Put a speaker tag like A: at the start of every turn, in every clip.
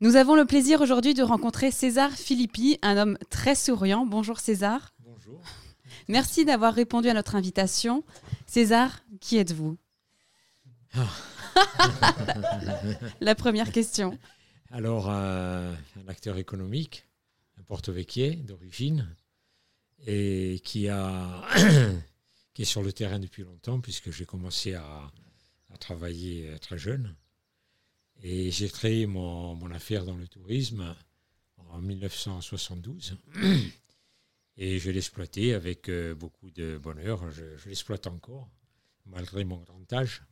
A: Nous avons le plaisir aujourd'hui de rencontrer César Philippi, un homme très souriant. Bonjour César.
B: Bonjour.
A: Merci d'avoir répondu à notre invitation. César, qui êtes-vous?
B: Ah.
A: La première question.
B: Alors, euh, un acteur économique, un porto-véquier d'origine, et qui, a, qui est sur le terrain depuis longtemps, puisque j'ai commencé à, à travailler euh, très jeune. Et j'ai créé mon, affaire dans le tourisme en 1972. Et je l'exploitais avec euh, beaucoup de bonheur. Je, je l'exploite encore, malgré mon grand âge.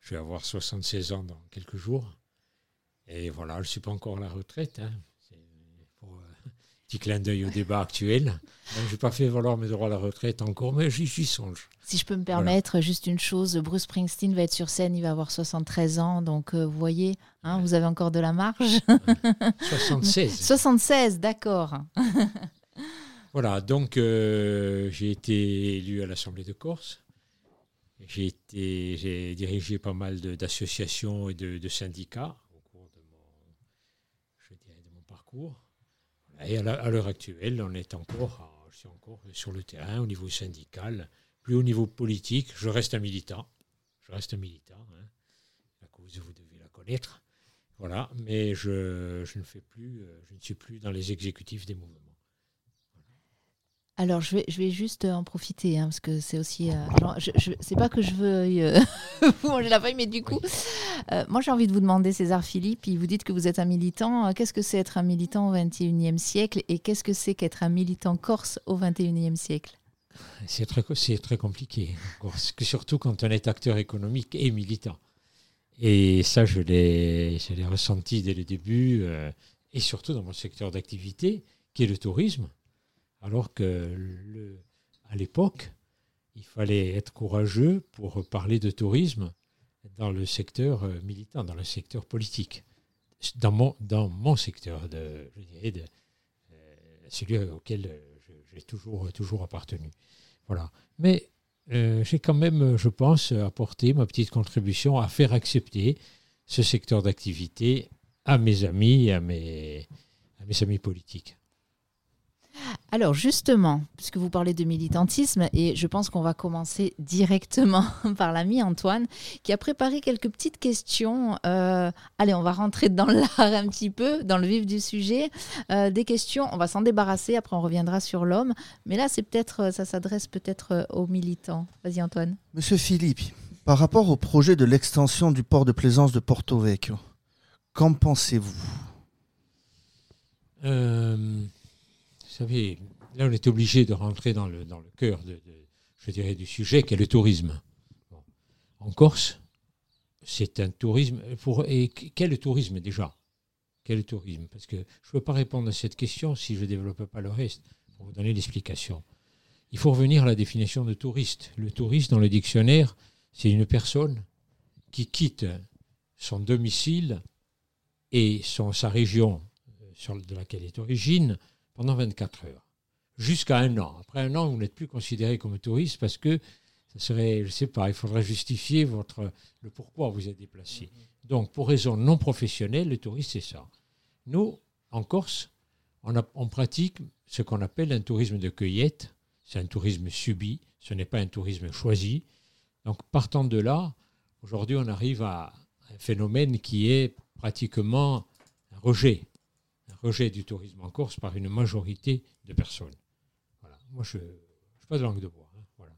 B: Je vais avoir 76 ans dans quelques jours. Et voilà, je ne suis pas encore à la retraite. Hein. Petit clin d'œil au débat actuel. Je n'ai pas fait valoir mes droits à la retraite encore, mais j'y songe.
C: Si je peux me permettre, juste une chose, Bruce Springsteen va être sur scène, il va avoir 73 ans, donc euh, vous voyez, hein, vous avez encore de la marge.
B: 76.
C: 76, d'accord.
B: Voilà, donc euh, j'ai été élu à l'Assemblée de Corse. J'ai été, j'ai dirigé pas mal de- d'associations et de, de syndicats au cours de mon, je dirais, de mon parcours. Et à l'heure actuelle, on est encore, je suis encore sur le terrain au niveau syndical, plus au niveau politique. Je reste un militant. Je reste un militant. hein. La cause, vous devez la connaître. Voilà, mais je ne fais plus, euh, je ne suis plus dans les exécutifs des mouvements.
C: Alors, je vais, je vais juste en profiter, hein, parce que c'est aussi. euh, genre, je, je- c'est pas que je veux euh, vous manger la feuille, mais du coup, euh, moi j'ai envie de vous demander, César Philippe, vous dites que vous êtes un militant. euh, Qu'est-ce que c'est être un militant au XXIe siècle et qu'est-ce que c'est qu'être un militant corse au XXIe siècle?
B: C'est très, co- c'est très compliqué, encore, parce que surtout quand on est acteur économique et militant. Et ça, je l'ai, je l'ai ressenti dès le début, euh, et surtout dans mon secteur d'activité, qui est le tourisme. Alors que à l'époque, il fallait être courageux pour parler de tourisme dans le secteur euh, militant, dans le secteur politique, dans mon, dans mon secteur, de, je dirais, de, euh, celui auquel euh, j'ai toujours, toujours appartenu. Voilà. Mais j'ai quand même, je pense, apporté ma petite contribution à faire accepter ce secteur d'activité à mes amis à mes, à mes amis politiques.
C: Alors justement, puisque vous parlez de militantisme, et je pense qu'on va commencer directement par l'ami Antoine, qui a préparé quelques petites questions. Euh, allez, on va rentrer dans l'art un petit peu, dans le vif du sujet. Euh, des questions, on va s'en débarrasser, après on reviendra sur l'homme. Mais là, c'est peut-être, ça s'adresse peut-être euh, aux militants. Vas-y Antoine.
D: Monsieur Philippe, par rapport au projet de l'extension du port de plaisance de Porto Vecchio, qu'en pensez-vous?
B: Euh, vous savez, là, on est obligé de rentrer dans le, cœur, de, je dirais, du sujet, qui est le tourisme. En Corse, c'est un tourisme. Pour, et quel tourisme déjà? Quel tourisme? Parce que je ne peux pas répondre à cette question si je ne développe pas le reste, pour vous donner l'explication. Il faut revenir à la définition de touriste. Le touriste, dans le dictionnaire, c'est une personne qui quitte son domicile et son, sa région euh, de laquelle est origine pendant 24 heures, jusqu'à un an. Après un an, vous n'êtes plus considéré comme touriste parce que ça serait, je ne sais pas, il faudrait justifier votre, le pourquoi vous êtes déplacé. Donc, pour raison non professionnelle, le touriste, c'est ça. Nous, en Corse, on, a- on pratique ce qu'on appelle un tourisme de cueillette. C'est un tourisme subi, ce n'est pas un tourisme choisi. Donc, partant de là, aujourd'hui, on arrive à un phénomène qui est pratiquement un rejet rejet du tourisme en Corse par une majorité de personnes. Voilà. Moi, je n'ai pas de langue de bois. hein. Voilà.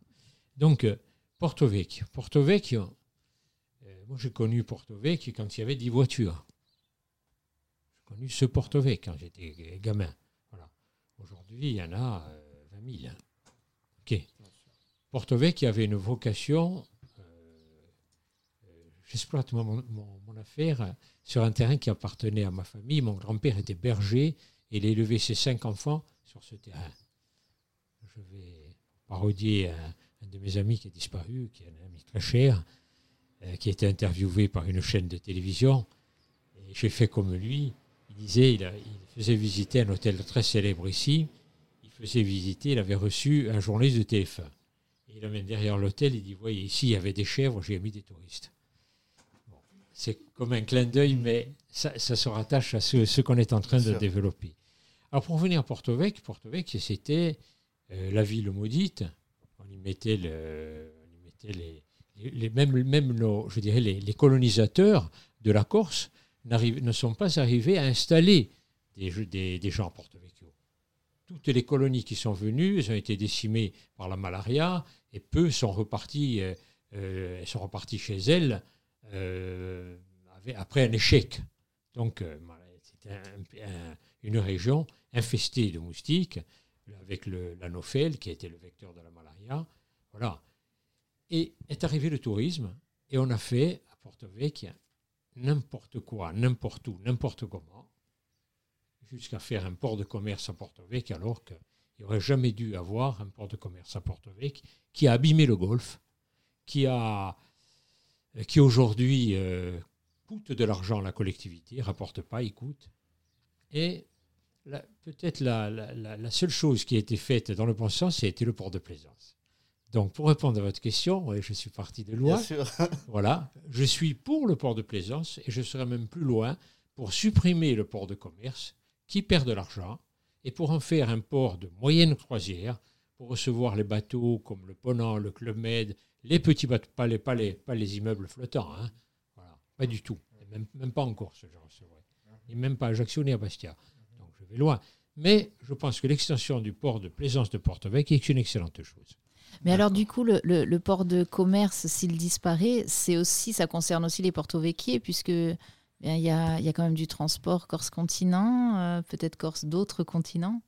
B: Donc, euh, Porto Vecchio. Porto Vecchio, euh, moi j'ai connu Porto Vecchio quand il y avait 10 voitures. J'ai connu ce Porto Vecchio quand j'étais gamin. Voilà. Aujourd'hui, il y en a euh, 20 000. hein. Ok. Porto Vecchio avait une vocation. J'exploite mon, affaire sur un terrain qui appartenait à ma famille. Mon grand-père était berger et il élevé ses cinq enfants sur ce terrain. Je vais parodier un, de mes amis qui a disparu, qui est un ami très cher, euh, qui a été interviewé par une chaîne de télévision. Et j'ai fait comme lui. Il disait, il, faisait visiter un hôtel très célèbre ici. Il faisait visiter, il avait reçu un journaliste de TF1. Et il amène derrière l'hôtel, il dit, voyez, ici, il y avait des chèvres, j'ai mis des touristes c'est comme un clin d'œil, mais ça, ça se rattache à ce, ce qu'on est en train
D: Bien
B: de
D: sûr.
B: développer. Alors pour revenir à Porto Vecchio, Porto Vecchio, c'était euh, la ville maudite. On y mettait, le, on y mettait les, les, les- même, même nos, je dirais les, les colonisateurs de la Corse ne sont pas arrivés à installer des, jeux- des, des gens à Porto Vecchio. Toutes les colonies qui sont venues, elles ont été décimées par la malaria et peu sont repartis, euh, euh, sont repartis chez elles après un échec. Donc, euh, c'était un- un- une région infestée de moustiques, avec le- l'anophèle, qui était le vecteur de la malaria. Voilà. Et est arrivé le tourisme, et on a fait à Porto Vecchio n'importe quoi, n'importe où, n'importe comment, jusqu'à faire un port de commerce à Porto Vecchio, alors qu'il n'y aurait jamais dû avoir un port de commerce à Porto Vecchio, qui a abîmé le golfe, qui a euh, qui aujourd'hui euh, coûte de l'argent à la collectivité, rapporte pas, il coûte. Et peut-être la, la- la- la seule chose qui a été faite dans le bon sens, c'était le port de plaisance. Donc, pour répondre à votre question, ouais, je suis parti de loin. Voilà, je suis pour le port de plaisance et je serai même plus loin pour supprimer le port de commerce qui perd de l'argent et pour en faire un port de moyenne croisière pour recevoir les bateaux comme le Ponant, le Club Med, les petits bateaux, pas les, pas les, pas les immeubles flottants, hein. voilà, pas du tout, Et même, même pas en Corse, je recevrai, et même pas à Ajaccio ni à Bastia. Donc je vais loin. Mais je pense que l'extension du port de plaisance de Porto Vecchio est une excellente chose.
C: Mais alors, du coup, le, le- le port de commerce, s'il disparaît, c'est aussi, ça concerne aussi les Porto Vecchio, puisque bien, il y, a, il y a quand même du transport Corse-continent, euh, peut-être Corse d'autres continents?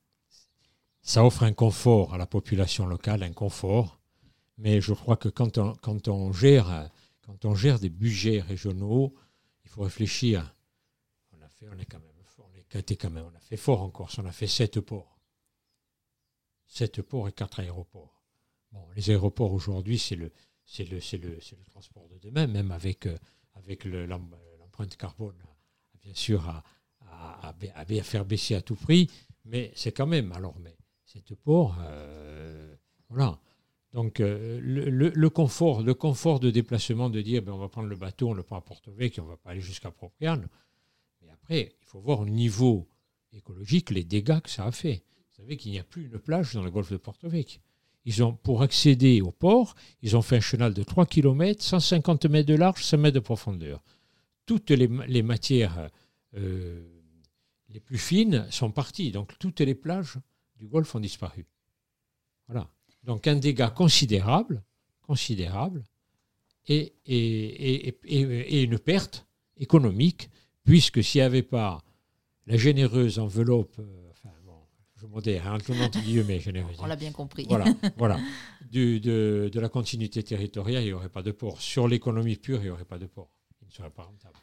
B: ça offre un confort à la population locale, un confort. Mais je crois que quand on, quand on, gère, quand on gère des budgets régionaux, il faut réfléchir. On a fait, on est quand même fort, on est quand même, on a fait fort en Corse, on a fait sept ports. Sept ports et quatre aéroports. Bon, les aéroports aujourd'hui, c'est le, c'est le, c'est le, le transport de demain, même avec, euh, avec le- l'em- l'empreinte carbone, bien sûr, à, à- à faire baisser à tout prix. Mais c'est quand même, alors, mais sept ports, euh, voilà. Donc, euh, le, confort, le confort de déplacement, de dire, ben, on va prendre le bateau, on le prend à Porto Vecchio, on va pas aller jusqu'à Propriane. Mais après, il faut voir au niveau écologique les dégâts que ça a fait. Vous savez qu'il n'y a plus une plage dans le golfe de Porto Vecchio. Ils ont, pour accéder au port, ils ont fait un chenal de 3 km, 150 mètres de large, 5 mètres de profondeur. Toutes les matières euh, les plus fines sont parties. Donc toutes les plages du golfe ont disparu. Voilà. Donc un dégât considérable, considérable, et, et, et, une perte économique, puisque s'il n'y avait pas la généreuse enveloppe, euh, enfin bon, je modère, hein, tout le monde guillemets généreuse.
C: On l'a bien compris.
B: Voilà, voilà. Du- de, de la continuité territoriale, il n'y aurait pas de port. Sur l'économie pure, il n'y aurait pas de port. Il ne serait pas rentable.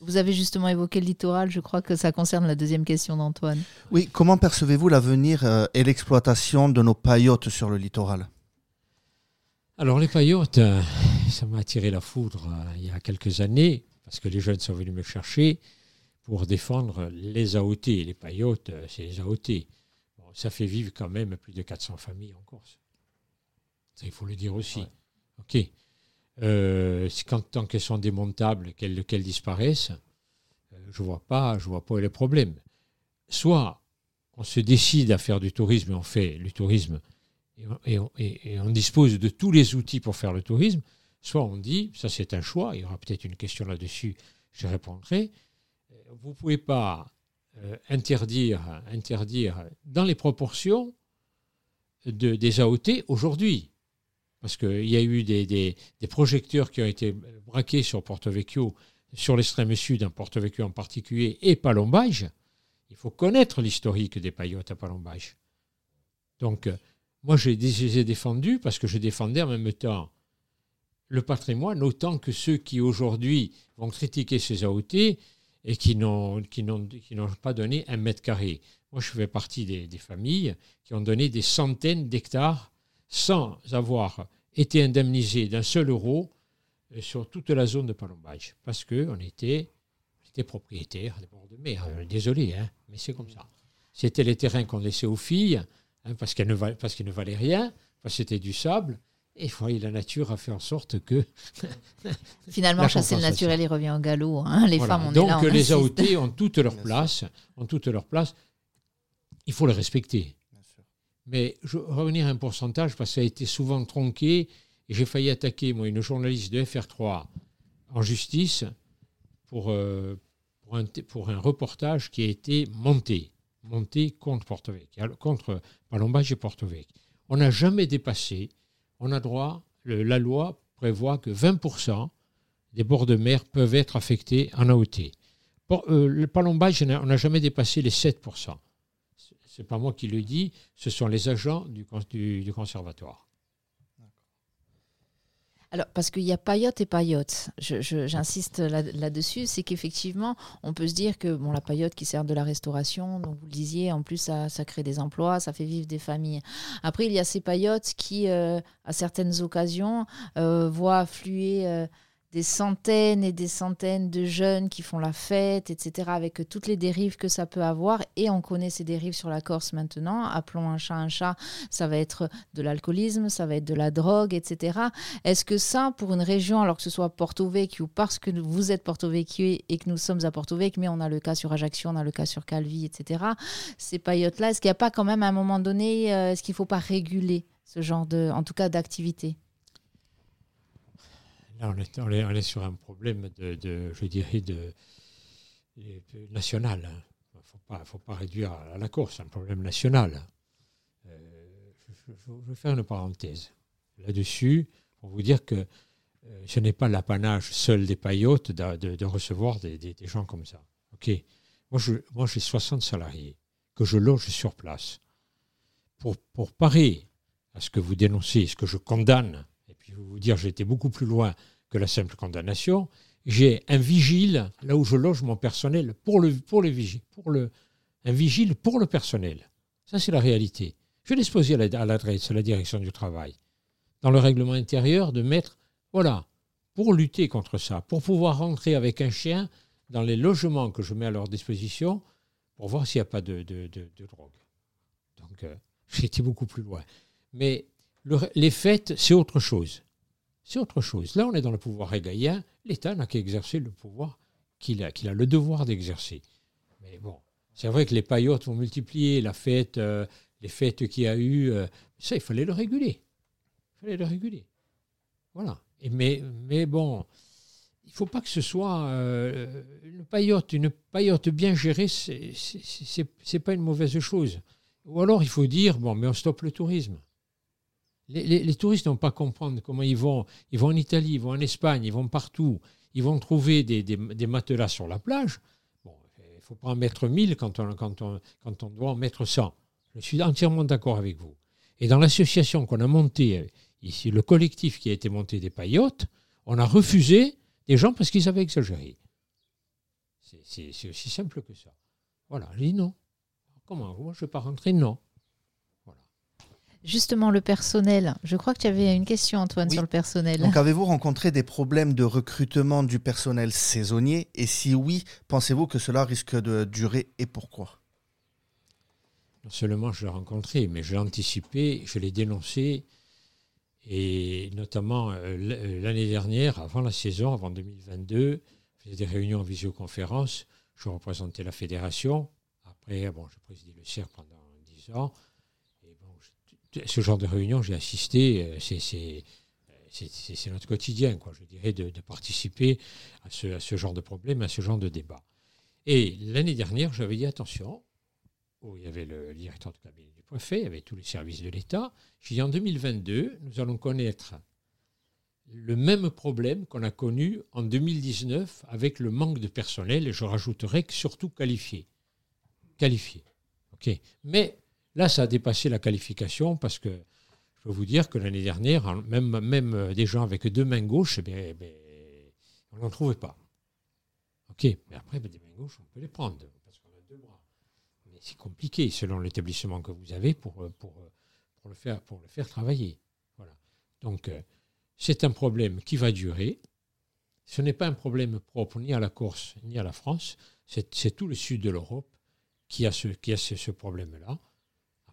C: Vous avez justement évoqué le littoral, je crois que ça concerne la deuxième question d'Antoine.
D: Oui, comment percevez-vous l'avenir euh, et l'exploitation de nos paillotes sur le littoral?
B: Alors, les paillotes, euh, ça m'a attiré la foudre euh, il y a quelques années, parce que les jeunes sont venus me chercher pour défendre les AOT. Les paillotes, c'est les AOT. Bon, ça fait vivre quand même plus de 400 familles en Corse. Ça, il faut le dire aussi. OK. Euh, tant qu'elles sont démontables, qu'elles disparaissent, euh, je vois pas, je vois pas les problèmes. Soit on se décide à faire du tourisme et on fait le tourisme et on dispose de tous les outils pour faire le tourisme, soit on dit, ça c'est un choix, il y aura peut-être une question là-dessus, je répondrai, euh, vous ne pouvez pas euh, interdire, interdire dans les proportions de, des AOT aujourd'hui. Parce qu'il y a eu des, projecteurs qui ont été braqués sur Porto Vecchio, sur l'extrême sud, en Porto Vecchio en particulier, et Palombage. Il faut connaître l'historique des paillotes à Palombage. Donc, euh, moi, je les ai défendus parce que je défendais en même temps le patrimoine, autant que ceux qui aujourd'hui vont critiquer ces AOT et qui n'ont pas donné un mètre carré. Moi, je fais partie des familles qui ont donné des centaines d'hectares sans avoir été indemnisés d'un seul euro euh, sur toute la zone de Palombage, parce qu'on était, on était propriétaire des bords de mer. Euh, Désolé, hein, mais c'est comme ça. C'était les terrains qu'on laissait aux filles, hein, parce ne, val- qu'ils ne valaient rien, parce que c'était du sable, Et voilà, la nature a fait en sorte que.
C: Finalement, chasser le naturel, il revient au galop. hein. Les
B: Voilà.
C: femmes, on
B: Donc
C: est là. on
B: les. AOT ont toute leur place, ont toute leur place. Il faut les respecter. Mais je revenir à un pourcentage parce que ça a été souvent tronqué et j'ai failli attaquer moi une journaliste de FR3 en justice pour, euh, pour, un, reportage qui a été monté, monté contre Porto Vecchio, contre Palombage et Porto Vecchio. On n'a jamais dépassé, on a droit, la loi prévoit que 20% des bords de mer peuvent être affectés en AOT. Pour, euh, le Palombage, on n'a jamais dépassé les 7%. C'est pas moi qui le dis, ce sont les agents du, cons- du- du conservatoire.
C: Alors, parce qu'il y a paillote et paillote. J'insiste là- là-dessus, c'est qu'effectivement, on peut se dire que bon, la paillote qui sert de la restauration, donc vous le disiez, en plus, ça, ça crée des emplois, ça fait vivre des familles. Après, il y a ces paillotes qui, euh, à certaines occasions, euh, voient affluer euh, des centaines et des centaines de jeunes qui font la fête, etc., avec toutes les dérives que ça peut avoir. Et on connaît ces dérives sur la Corse maintenant. Appelons un chat un chat, ça va être de l'alcoolisme, ça va être de la drogue, etc. Est-ce que ça, pour une région, alors que ce soit Porto Vecchio, parce que vous êtes Porto Vecchio et que nous sommes à Porto Vecchio, mais on a le cas sur Ajaccio, on a le cas sur Calvi, etc., ces paillotes-là, est-ce qu'il n'y a pas quand même à un moment donné, euh, est-ce qu'il ne faut pas réguler ce genre de, en tout cas, d'activité?
B: Là, on est, sur un problème de, je dirais, de, national. Il ne faut pas, faut pas réduire à la c'est un problème national. Euh, je, vais faire une parenthèse là-dessus pour vous dire que euh, ce n'est pas l'apanage seul des paillotes de, recevoir des, gens comme ça. Moi, je, moi, j'ai 60 salariés que je loge sur place. Pour, pour parer à ce que vous dénoncez, ce que je condamne, vais vous dire, j'ai été beaucoup plus loin que la simple condamnation. J'ai un vigile là où je loge mon personnel pour le, pour pour le, un vigile pour le personnel. Ça, c'est la réalité. Je l'ai exposé à la- à l'adresse, à la direction du travail, dans le règlement intérieur, de mettre, voilà, pour lutter contre ça, pour pouvoir rentrer avec un chien dans les logements que je mets à leur disposition, pour voir s'il n'y a pas de, de- de- drogue. Donc, euh, j'ai été beaucoup plus loin. Mais le- les fêtes, c'est autre chose. C'est autre chose. Là, on est dans le pouvoir régalien. L'État n'a qu'à exercer le pouvoir qu'il a, qu'il a le devoir d'exercer. Mais bon, c'est vrai que les paillotes vont multiplier, la fête, euh, les fêtes qu'il y a eu, euh, ça, il fallait le réguler. Il fallait le réguler. Voilà. Mais, bon, il ne faut pas que ce soit euh, une paillote. Une paillote bien gérée, c'est- c'est pas une mauvaise chose. Ou alors, il faut dire, bon, mais on stoppe le tourisme. Les, touristes n'ont pas comprendre comment ils vont. Ils vont en Italie, ils vont en Espagne, ils vont partout. Ils vont trouver des, matelas sur la plage. Il ne faut pas en mettre 1000 quand on, quand, on, doit en mettre 100. Je suis entièrement d'accord avec vous. Et dans l'association qu'on a montée, ici, le collectif qui a été monté des paillotes, on a refusé des gens parce qu'ils avaient exagéré. C'est aussi simple que ça. Voilà, j'ai dit non. Comment? Moi, je ne vais pas rentrer Non.
C: Justement, le personnel. Je crois que tu avais une question, Antoine,
D: Oui.
C: sur le personnel.
D: Donc avez-vous rencontré des problèmes de recrutement du personnel saisonnier? Et si oui, pensez-vous que cela risque de durer et pourquoi?
B: Non seulement je l'ai rencontré, mais je l'ai anticipé, je l'ai dénoncé. Et notamment euh, euh, l'année dernière, avant la saison, avant 2022, je faisais des réunions en visioconférence. Je représentais la fédération. Après, bon, j'ai présidé le CIR pendant 10 ans. Ce genre de réunion, j'ai assisté. euh, c'est- notre quotidien, quoi, je dirais, de, participer à ce, genre de problème, à ce genre de débat. Et l'année dernière, j'avais dit attention, il y avait le directeur de cabinet du préfet, il y avait tous les services de l'État. J'ai dit en 2022, nous allons connaître le même problème qu'on a connu en 2019 avec le manque de personnel, et je rajouterai que surtout qualifié. Qualifié. OK. Mais là, ça a dépassé la qualification parce que je peux vous dire que l'année dernière, même, euh, des gens avec deux mains gauches, eh eh on n'en trouvait pas. OK. Mais après, ben, des mains gauches, on peut les prendre parce qu'on a deux bras. Mais c'est compliqué selon l'établissement que vous avez pour, euh, euh, le, faire, travailler. Voilà. Donc, c'est un problème qui va durer. Ce n'est pas un problème propre ni à la Corse ni à la France. C'est tout le sud de l'Europe qui a ce problème-là.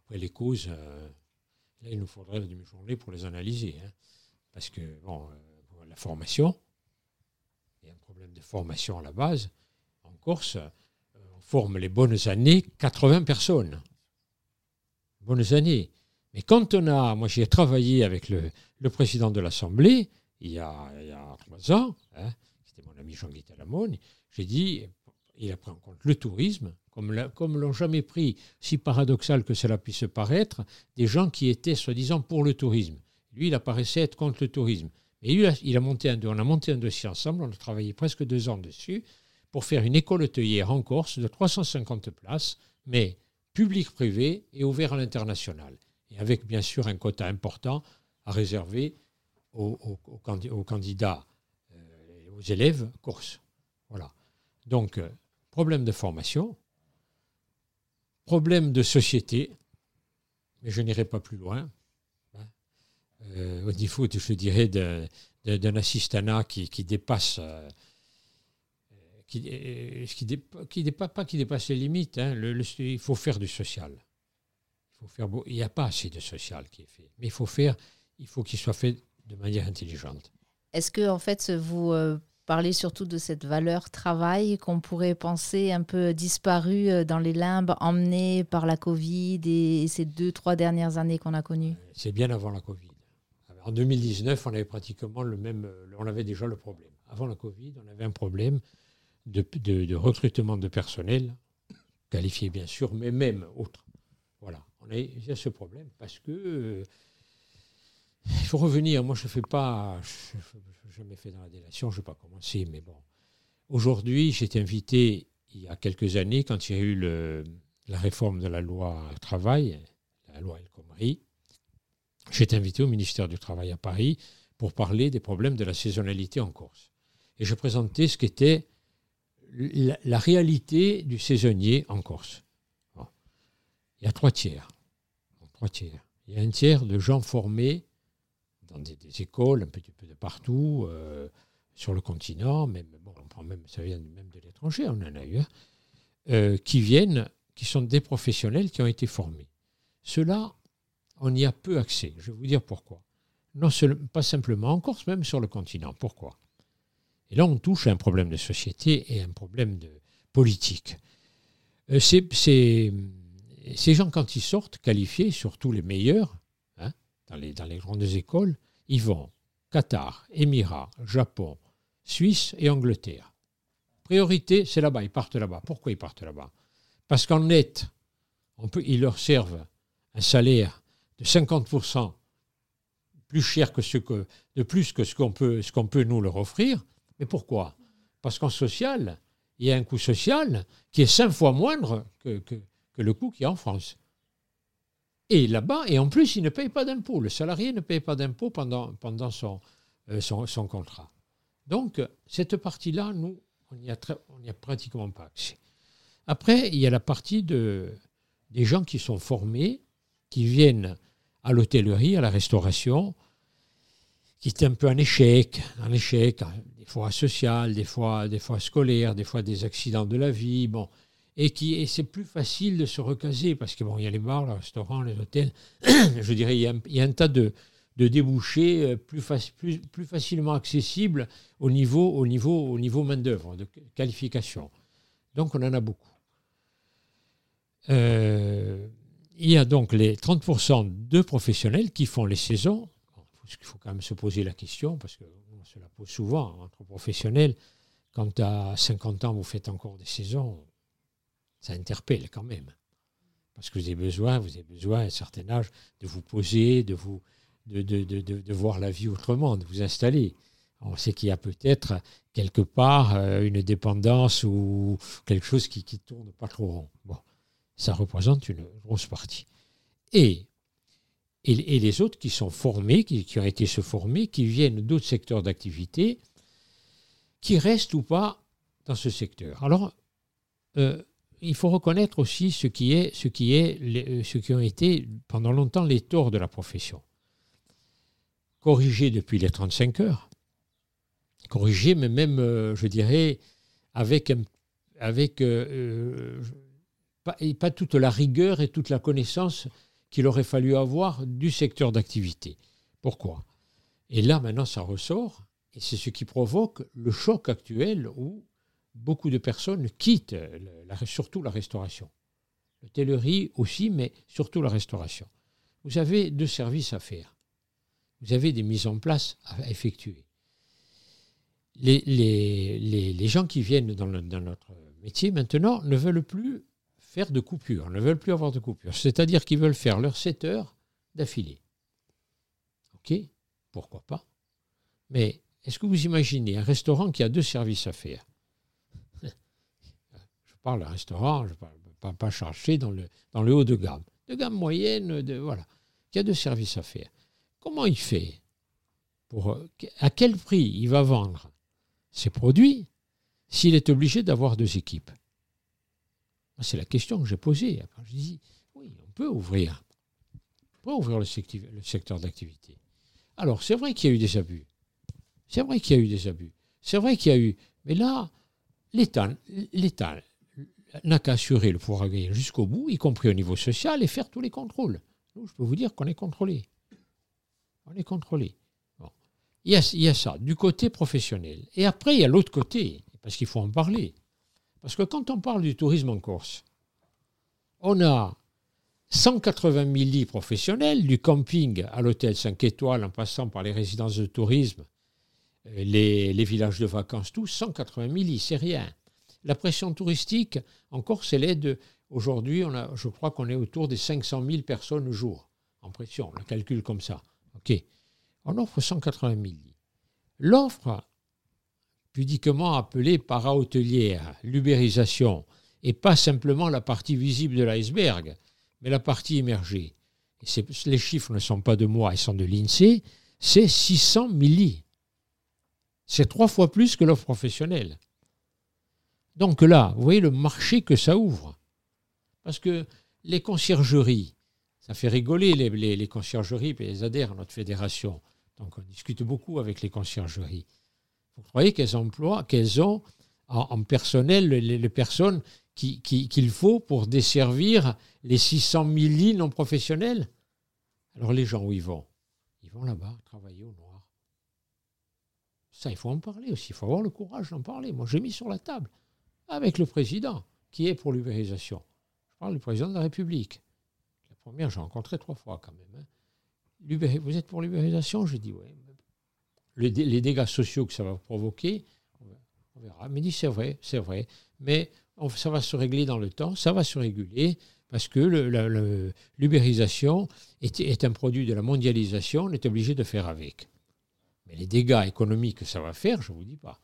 B: Après, les causes, euh, là, il nous faudrait une demi-journée pour les analyser. hein. parce que bon, euh, la formation, il y a un problème de formation à la base. En Corse, euh, on forme les bonnes années 80 personnes. Bonnes années. Mais quand on a, moi j'ai travaillé avec le, président de l'Assemblée il y a, il y a trois ans, hein, c'était mon ami Jean-Guy Talamone, j'ai dit, il a pris en compte le tourisme, comme, comme l'ont jamais pris, si paradoxal que cela puisse paraître, des gens qui étaient soi-disant pour le tourisme. Lui, il apparaissait être contre le tourisme. Et lui, il a, monté un, on a monté un dossier ensemble, on a travaillé presque deux ans dessus, pour faire une école hôtelière en Corse de 350 places, mais public-privé et ouvert à l'international. Et avec bien sûr un quota important à réserver aux candidats, euh, aux élèves corses. Voilà. Donc, euh, problème de formation, problème de société, mais je n'irai pas plus loin. hein. Euh, au niveau, je dirais, d'un assistanat qui, dépasse. euh, qui, euh, pas qui dépasse les limites. hein. Il faut faire du social. Il n'y a pas assez de social qui est fait. Mais il faut faire, il faut qu'il soit fait de manière intelligente.
C: Est-ce que en fait vous euh, parlez surtout de cette valeur travail qu'on pourrait penser un peu disparue euh, dans les limbes emmenées par la Covid et ces deux trois dernières années qu'on a connues
B: C'est bien avant la Covid. En 2019, on avait pratiquement le même, euh, on avait déjà le problème. Avant la Covid, on avait un problème de, recrutement de personnel, qualifié bien sûr, mais même autre. Voilà, on il y a ce problème parce que euh, il faut revenir. Moi, je ne fais pas, je n'ai jamais fait dans la délation, je ne vais pas commencer, mais bon. Aujourd'hui, j'ai été invité il y a quelques années, quand il y a eu le- la réforme de la loi travail, la loi El Khomri, j'ai été invité au ministère du Travail à Paris pour parler des problèmes de la saisonnalité en Corse. Et je présentais ce qu'était la, la réalité du saisonnier en Corse. Il y a trois tiers. Trois tiers. Il y a un tiers de gens formés dans des, écoles un petit peu de partout, euh, sur le continent, même, bon, on prend même, ça vient même de l'étranger, on en a eu, un, euh, qui viennent, qui sont des professionnels qui ont été formés. Ceux-là, on y a peu accès. Je vais vous dire pourquoi. Non pas simplement en Corse, même sur le continent. Pourquoi? Et là, on touche à un problème de société et un problème de politique. Euh, ces, gens, quand ils sortent, qualifiés, surtout les meilleurs, hein, dans, les, grandes écoles, ils vont Qatar, Émirats, Japon, Suisse et Angleterre. Priorité, c'est là-bas, ils partent là-bas. Pourquoi ils partent là-bas? Parce qu'en net, ils leur servent un salaire de 50% plus cher que ce que, de plus que ce qu'on peut, nous leur offrir. Mais pourquoi? Parce qu'en social, il y a un coût social qui est cinq fois moindre que, que, que le coût qu'il y a en France. Et là-bas, et en plus, il ne paye pas d'impôt. Le salarié ne paye pas d'impôt pendant, pendant son, euh, son, contrat. Donc, cette partie-là, nous, on n'y a, a pratiquement pas accès. Après, il y a la partie de, des gens qui sont formés, qui viennent à l'hôtellerie, à la restauration, qui est un peu un échec, un échec, des fois social, des fois, des fois scolaire, des fois des accidents de la vie, bon, et qui et c'est plus facile de se recaser parce que bon, il y a les bars, les restaurants, les hôtels, je dirais, il y a un, y a un tas de, de débouchés euh, plus, plus, plus facilement accessibles au niveau, au niveau, au niveau main-d'œuvre, de qualification. Donc on en a beaucoup. Euh, il y a donc les 30% de professionnels qui font les saisons. Il faut quand même se poser la question, parce qu'on se la pose souvent entre professionnels. Quand à 50 ans, vous faites encore des saisons, ça interpelle quand même. Parce que vous avez besoin, vous avez besoin à un certain âge de vous poser, de, vous, de, de, de, de, voir la vie autrement, de vous installer. On sait qu'il y a peut-être quelque part euh, une dépendance ou quelque chose qui ne tourne pas trop rond. Bon, ça représente une grosse partie. Et, et, les autres qui sont formés, qui, qui ont été se former, qui viennent d'autres secteurs d'activité, qui restent ou pas dans ce secteur. Alors, euh, il faut reconnaître aussi ce qui, est, ce, qui est qui ont été pendant longtemps les torts de la profession. Corrigés depuis les 35 heures, corrigés, mais même, euh, je dirais, avec, euh, pas, pas toute la rigueur et toute la connaissance qu'il aurait fallu avoir du secteur d'activité. Pourquoi? Et là, maintenant, ça ressort, et c'est ce qui provoque le choc actuel où beaucoup de personnes quittent, la- surtout la restauration. L'hôtellerie aussi, mais surtout la restauration. Vous avez deux services à faire. Vous avez des mises en place à effectuer. Les, gens qui viennent dans, dans notre métier maintenant ne veulent plus faire de coupures, ne veulent plus avoir de coupures. C'est-à-dire qu'ils veulent faire leurs 7 heures d'affilée. OK Pourquoi pas Mais est-ce que vous imaginez un restaurant qui a deux services à faire? Parle d'un restaurant, je ne parle pas, pas chercher dans le, haut de gamme. De gamme moyenne, de, voilà, qui a deux services à faire. Comment il fait pour, À quel prix il va vendre ses produits s'il est obligé d'avoir deux équipes? C'est la question que j'ai posée. Je dis, oui, on peut ouvrir. On peut ouvrir le, secti- le secteur d'activité. Alors, c'est vrai qu'il y a eu des abus. C'est vrai qu'il y a eu des abus. C'est vrai qu'il y a eu. Mais là, l'État l'État n'a qu'à assurer le pouvoir gagner jusqu'au bout, y compris au niveau social, et faire tous les contrôles. Je peux vous dire qu'on est contrôlé. On est contrôlé. Bon. Il, y a, il y a ça, du côté professionnel. Et après, il y a l'autre côté, parce qu'il faut en parler. Parce que quand on parle du tourisme en Corse, on a 180 000 lits professionnels, du camping à l'hôtel 5 étoiles, en passant par les résidences de tourisme, euh, les, les villages de vacances, tout, 180 000 lits, c'est rien. La pression touristique, en Corse, elle est de. Aujourd'hui, on a, je crois qu'on est autour des 500 000 personnes au jour en pression. On la calcule comme ça. OK. On offre 180 000 lits. L'offre, pudiquement appelée para-hôtelière, l'ubérisation, et pas simplement la partie visible de l'iceberg, mais la partie c'est- les chiffres ne sont pas de moi, ils sont de l'INSEE, c'est 600 000 lits. C'est trois fois plus que l'offre professionnelle. Donc là, vous voyez le marché que ça ouvre. Parce que les conciergeries, ça fait rigoler les, conciergeries, puis elles adhèrent à notre fédération. Donc on discute beaucoup avec les conciergeries. Vous croyez qu'elles emploient, qu'elles ont en, personnel les, personnes qui- qui- qu'il faut pour desservir les 600 000 lits non professionnels? Alors les gens, où ils vont Ils vont là-bas travailler au noir. Ça, il faut en parler aussi. Il faut avoir le courage d'en parler. Moi, j'ai mis sur la table avec le président qui est pour l'ubérisation. Je parle du président de la République. La première, j'ai rencontré trois fois quand même. hein. Vous êtes pour l'ubérisation? J'ai dit oui. Les dégâts sociaux que ça va provoquer, on verra-. Mais dit c'est vrai, c'est vrai. Mais ça va se régler dans le temps, ça va se réguler parce que l'ubérisation est, est un produit de la mondialisation, on est obligé de faire avec. Mais les dégâts économiques que ça va faire, je ne vous dis pas.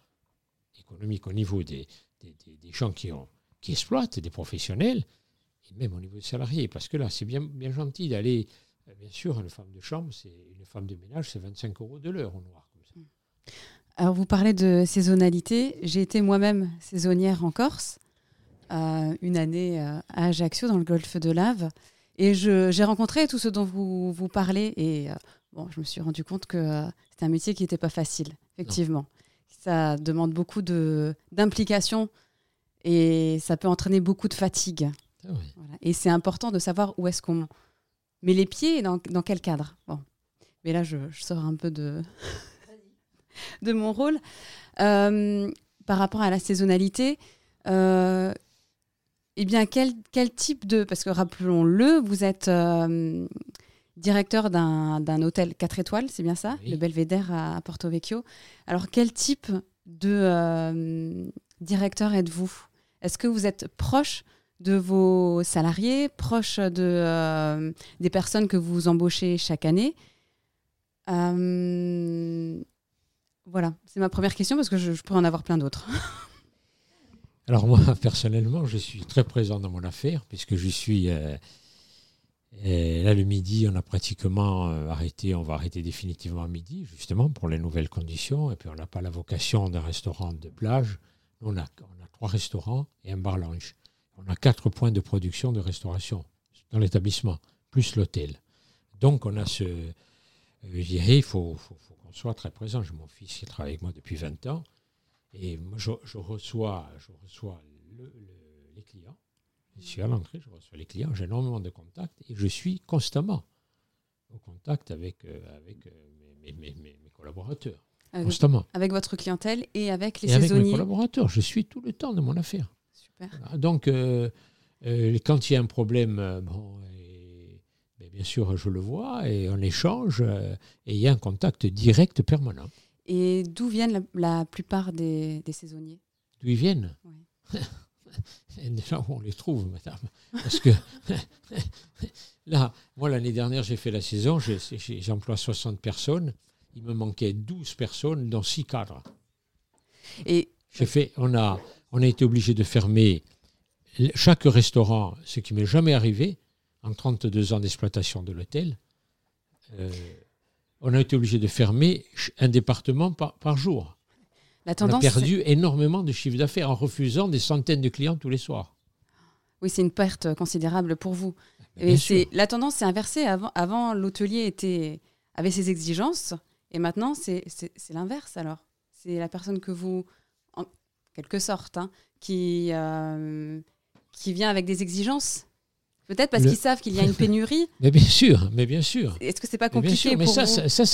B: Économiques au niveau des, des, des- des gens qui, ont, qui exploitent, des professionnels, et même au niveau des salariés. Parce que là, c'est bien, bien gentil d'aller. euh, Bien sûr, une femme de chambre, c'est une femme de ménage, c'est 25 euros de l'heure au noir. Comme ça.
A: Alors, vous parlez de saisonnalité. J'ai été moi-même saisonnière en Corse, euh, une année euh, à Ajaccio, dans le golfe de Lave. Et je- j'ai rencontré tout ce dont vous, vous parlez. Et euh, bon, je me suis rendu compte que euh, c'était un métier qui n'était pas facile, effectivement. Ça demande beaucoup de- d'implication et ça peut entraîner beaucoup de fatigue.
B: Ah.
A: Voilà. Et c'est important de savoir où est-ce qu'on met les pieds et dans, dans quel cadre. Bon. Mais là, je, je sors un peu de, de mon rôle. Euh, par rapport à la saisonnalité, euh, eh bien, quel, quel type de... Parce que rappelons-le, vous êtes euh, directeur d'un hôtel 4 étoiles, c'est bien ça
B: Oui.
A: Le Belvédère à, à Porto Vecchio. Alors, quel type de euh, directeur êtes-vous? Est-ce que vous êtes proche de vos salariés, proche de, euh, des personnes que vous embauchez chaque année? Euh, Voilà, c'est ma première question parce que je, je pourrais en avoir plein d'autres.
B: Alors moi, personnellement, je suis très présent dans mon affaire, puisque je suis... euh, là, le midi, on a pratiquement euh, arrêté, on va arrêter définitivement à midi, justement, pour les nouvelles conditions. Et puis, on n'a pas la vocation d'un restaurant de plage. On a, on a trois restaurants et un bar lounge. On a quatre points de production de restauration dans l'établissement, plus l'hôtel. Donc, on a ce... euh, je dirais, il faut, qu'on soit très présent. J'ai mon fils qui travaille avec moi depuis 20 ans. Et moi, je, reçois, les clients. Je suis à l'entrée, je reçois les clients, j'ai énormément de contacts et je suis constamment au contact avec, euh, avec euh, mes, mes, mes- mes- mes collaborateurs,
A: Avec,
B: constamment.
A: avec votre clientèle et avec les
B: Et avec mes
A: saisonniers.
B: collaborateurs, je suis tout le temps de mon affaire.
A: Super.
B: Voilà. Donc, euh, quand il y a un problème, bon, et- bien sûr, je le vois et on échange et il y a un contact direct permanent.
A: Et d'où viennent la, la plupart des, des saisonniers?
B: D'où ils viennent?
A: Oui.
B: Et déjà où on les trouve, madame. Parce que là, moi, l'année dernière, j'ai fait la saison, j'emploie 60 personnes. Il me manquait 12 personnes, dont 6 cadres.
A: Et
B: J'ai fait, on a, on a été obligé de fermer chaque restaurant, ce qui m'est jamais arrivé en 32 ans d'exploitation de l'hôtel. Euh, on a été obligé de fermer un département par, par jour.
A: La
B: On a
A: tendance,
B: perdu énormément de chiffre d'affaires en refusant des centaines de clients tous les soirs.
A: oui, c'est une perte considérable pour vous. Et la tendance s'est inversée. Avant, avant l'hôtelier était avait ses exigences, et maintenant c'est c'est- c'est l'inverse. Alors, c'est la personne que vous, en quelque sorte, hein, qui euh, qui vient avec des exigences. Peut-être parce
B: Le-
A: qu'ils savent qu'il y a une pénurie.
B: Mais bien sûr, mais bien sûr.
A: Est-ce que c'est pas
B: Mais bien
A: compliqué
B: sûr, mais
A: pour
B: ça,
A: vous
B: ça,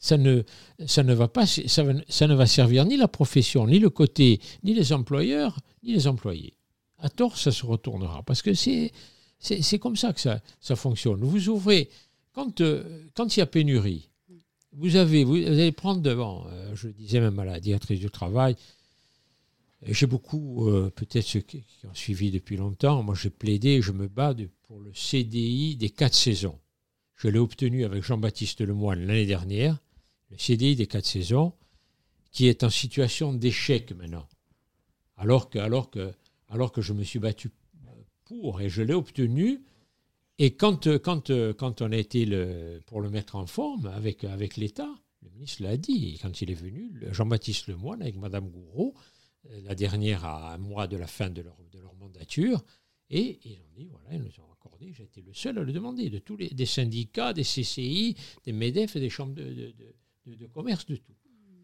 B: ça, ne, ça ne va pas, ça, ça ne va servir ni la profession, ni le côté, ni les employeurs, ni les employés. À tort, ça se retournera, parce que c'est, c'est, comme ça que ça, ça fonctionne. Vous ouvrez, quand, euh, quand il y a pénurie, vous avez, vous, vous allez prendre devant, euh, je le disais même à la directrice du travail, j'ai beaucoup, euh, peut-être ceux qui, qui ont suivi depuis longtemps, moi j'ai plaidé, je me bats de- le CDI des quatre saisons. Je l'ai obtenu avec Jean-Baptiste Lemoine l'année dernière, le CDI des quatre saisons, qui est en situation d'échec maintenant. Alors que, alors, que, alors que je me suis battu pour et je l'ai obtenu. Et quand, quand, quand on a été le, pour le mettre en forme avec, avec l'État, le ministre l'a dit, quand il est venu, Jean-Baptiste Lemoine avec Madame Gouraud, euh, la dernière à un mois de la fin de leur, de leur mandature, et ils ont dit, voilà, ils nous ont j'ai le seul à le demander, de tous les des syndicats, des CCI, des MEDEF des chambres de, de- de- commerce, de tout.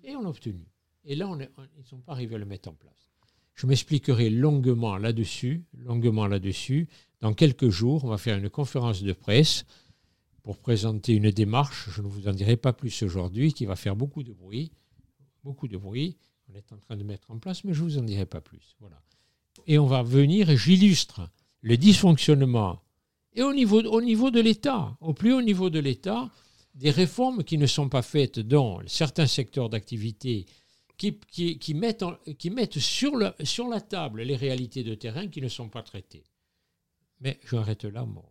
B: Et on l'a obtenu. Et là, on ils ne sont pas arrivés à le mettre en place. Je m'expliquerai longuement là-dessus, longuement là-dessus. Dans quelques jours, on va faire une conférence de presse pour présenter une démarche, je ne vous en dirai pas plus aujourd'hui, qui va faire beaucoup de bruit. Beaucoup de bruit. On est en train de mettre en place, mais je ne vous en dirai pas plus. Voilà. Et on va venir j'illustre le dysfonctionnement. Et au niveau, au niveau de l'État, au plus haut niveau de l'État, des réformes qui ne sont pas faites dans certains secteurs d'activité qui, qui- mettent, en- qui mettent sur, la, sur la table les réalités de terrain qui ne sont pas traitées. Mais j'arrête là. Mon...